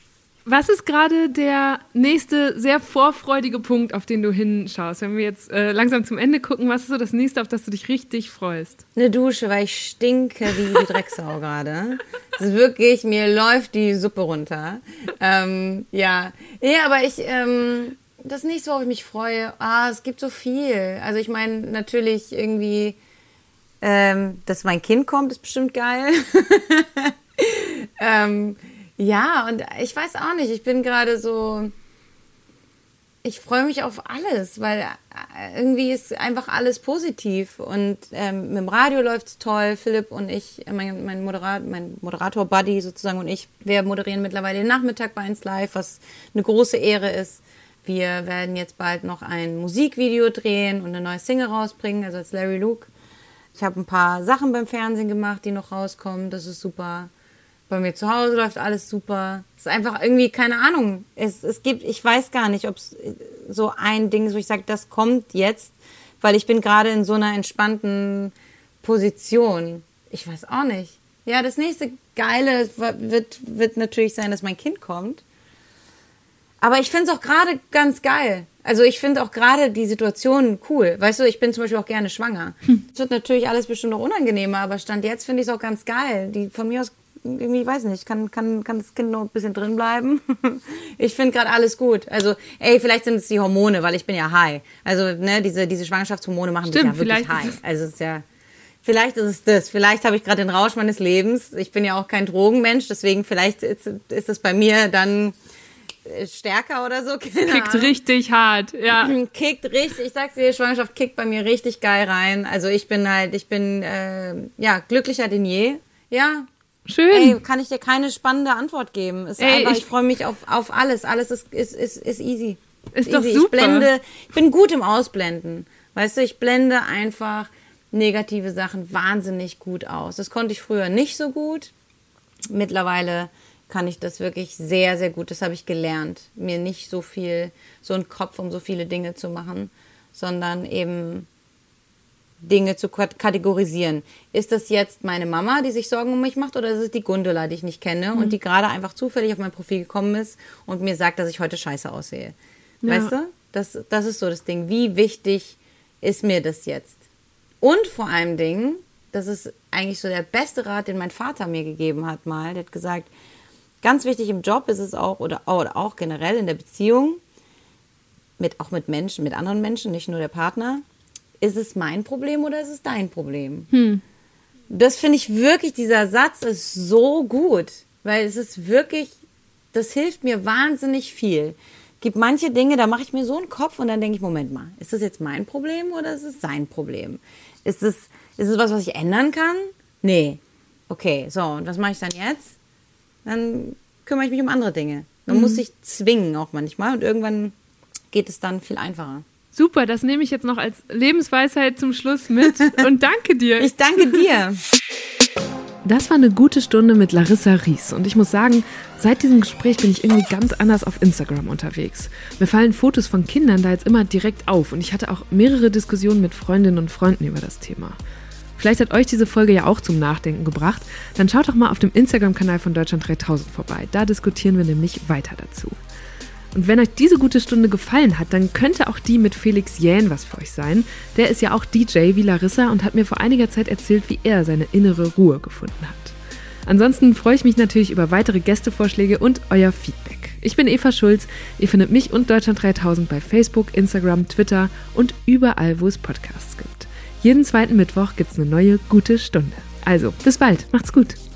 Was ist gerade der nächste sehr vorfreudige Punkt, auf den du hinschaust? Wenn wir jetzt äh, langsam zum Ende gucken, was ist so das nächste, auf das du dich richtig freust? Eine Dusche, weil ich stinke wie die Drecksau <laughs> gerade. Es ist wirklich, mir läuft die Suppe runter. Ähm, ja. Ja, aber ich, ähm, das nächste, worauf ich mich freue, ah, es gibt so viel. Also ich meine, natürlich irgendwie, ähm, dass mein Kind kommt, ist bestimmt geil. <laughs> ähm, ja, und ich weiß auch nicht, ich bin gerade so, ich freue mich auf alles, weil äh, irgendwie ist einfach alles positiv und ähm, mit dem Radio läuft's toll. Philipp und ich, äh, mein, mein, Moderat, mein Moderator-Buddy sozusagen und ich, wir moderieren mittlerweile den Nachmittag bei 1 Live, was eine große Ehre ist. Wir werden jetzt bald noch ein Musikvideo drehen und eine neue Single rausbringen, also als Larry Luke. Ich habe ein paar Sachen beim Fernsehen gemacht, die noch rauskommen. Das ist super. Bei mir zu Hause läuft alles super. Es ist einfach irgendwie, keine Ahnung. Es, es gibt, ich weiß gar nicht, ob es so ein Ding ist, wo ich sage, das kommt jetzt, weil ich bin gerade in so einer entspannten Position. Ich weiß auch nicht. Ja, das nächste Geile wird, wird natürlich sein, dass mein Kind kommt. Aber ich finde es auch gerade ganz geil. Also ich finde auch gerade die Situation cool. Weißt du, ich bin zum Beispiel auch gerne schwanger. Es hm. wird natürlich alles bestimmt noch unangenehmer, aber Stand jetzt finde ich es auch ganz geil. Die von mir aus irgendwie, weiß nicht, kann, kann, kann das Kind noch ein bisschen drin bleiben. <laughs> ich finde gerade alles gut. Also, ey, vielleicht sind es die Hormone, weil ich bin ja high. Also, ne, diese, diese Schwangerschaftshormone machen Stimmt, mich ja wirklich high. Also, es ist ja, vielleicht ist es das. Vielleicht habe ich gerade den Rausch meines Lebens. Ich bin ja auch kein Drogenmensch, deswegen vielleicht ist, ist es bei mir dann äh, stärker oder so. <laughs> Keine kickt Ahnung. richtig hart, ja. <clears throat> Kickt richtig, ich sag's dir, Schwangerschaft kickt bei mir richtig geil rein. Also ich bin halt, ich bin äh, ja glücklicher denn je. Ja, Schön. Ey, kann ich dir keine spannende Antwort geben. Ist Ey, einfach, ich, ich freue mich auf, auf alles. Alles ist, ist, ist, ist easy. Ist, ist doch super. Ich blende, ich bin gut im Ausblenden. Weißt du, ich blende einfach negative Sachen wahnsinnig gut aus. Das konnte ich früher nicht so gut. Mittlerweile kann ich das wirklich sehr, sehr gut. Das habe ich gelernt. Mir nicht so viel, so einen Kopf um so viele Dinge zu machen, sondern eben Dinge zu kategorisieren. Ist das jetzt meine Mama, die sich Sorgen um mich macht, oder ist es die Gundula, die ich nicht kenne mhm. und die gerade einfach zufällig auf mein Profil gekommen ist und mir sagt, dass ich heute scheiße aussehe? Ja. Weißt du? Das, das ist so das Ding. Wie wichtig ist mir das jetzt? Und vor allem Dingen, das ist eigentlich so der beste Rat, den mein Vater mir gegeben hat mal. Der hat gesagt, ganz wichtig im Job ist es auch, oder, oder auch generell in der Beziehung, mit, auch mit Menschen, mit anderen Menschen, nicht nur der Partner, ist es mein Problem oder ist es dein Problem? Hm. Das finde ich wirklich, dieser Satz ist so gut, weil es ist wirklich, das hilft mir wahnsinnig viel. Gibt manche Dinge, da mache ich mir so einen Kopf und dann denke ich, Moment mal, ist das jetzt mein Problem oder ist es sein Problem? Ist es, ist es was, was ich ändern kann? Nee. Okay, so, und was mache ich dann jetzt? Dann kümmere ich mich um andere Dinge. Man mhm. muss sich zwingen auch manchmal und irgendwann geht es dann viel einfacher. Super, das nehme ich jetzt noch als Lebensweisheit zum Schluss mit und danke dir. Ich danke dir. Das war eine gute Stunde mit Larissa Ries und ich muss sagen, seit diesem Gespräch bin ich irgendwie ganz anders auf Instagram unterwegs. Mir fallen Fotos von Kindern da jetzt immer direkt auf und ich hatte auch mehrere Diskussionen mit Freundinnen und Freunden über das Thema. Vielleicht hat euch diese Folge ja auch zum Nachdenken gebracht. Dann schaut doch mal auf dem Instagram-Kanal von Deutschland 3000 vorbei. Da diskutieren wir nämlich weiter dazu. Und wenn euch diese gute Stunde gefallen hat, dann könnte auch die mit Felix Jähn was für euch sein. Der ist ja auch DJ wie Larissa und hat mir vor einiger Zeit erzählt, wie er seine innere Ruhe gefunden hat. Ansonsten freue ich mich natürlich über weitere Gästevorschläge und euer Feedback. Ich bin Eva Schulz. Ihr findet mich und Deutschland 3000 bei Facebook, Instagram, Twitter und überall, wo es Podcasts gibt. Jeden zweiten Mittwoch gibt es eine neue gute Stunde. Also, bis bald. Macht's gut.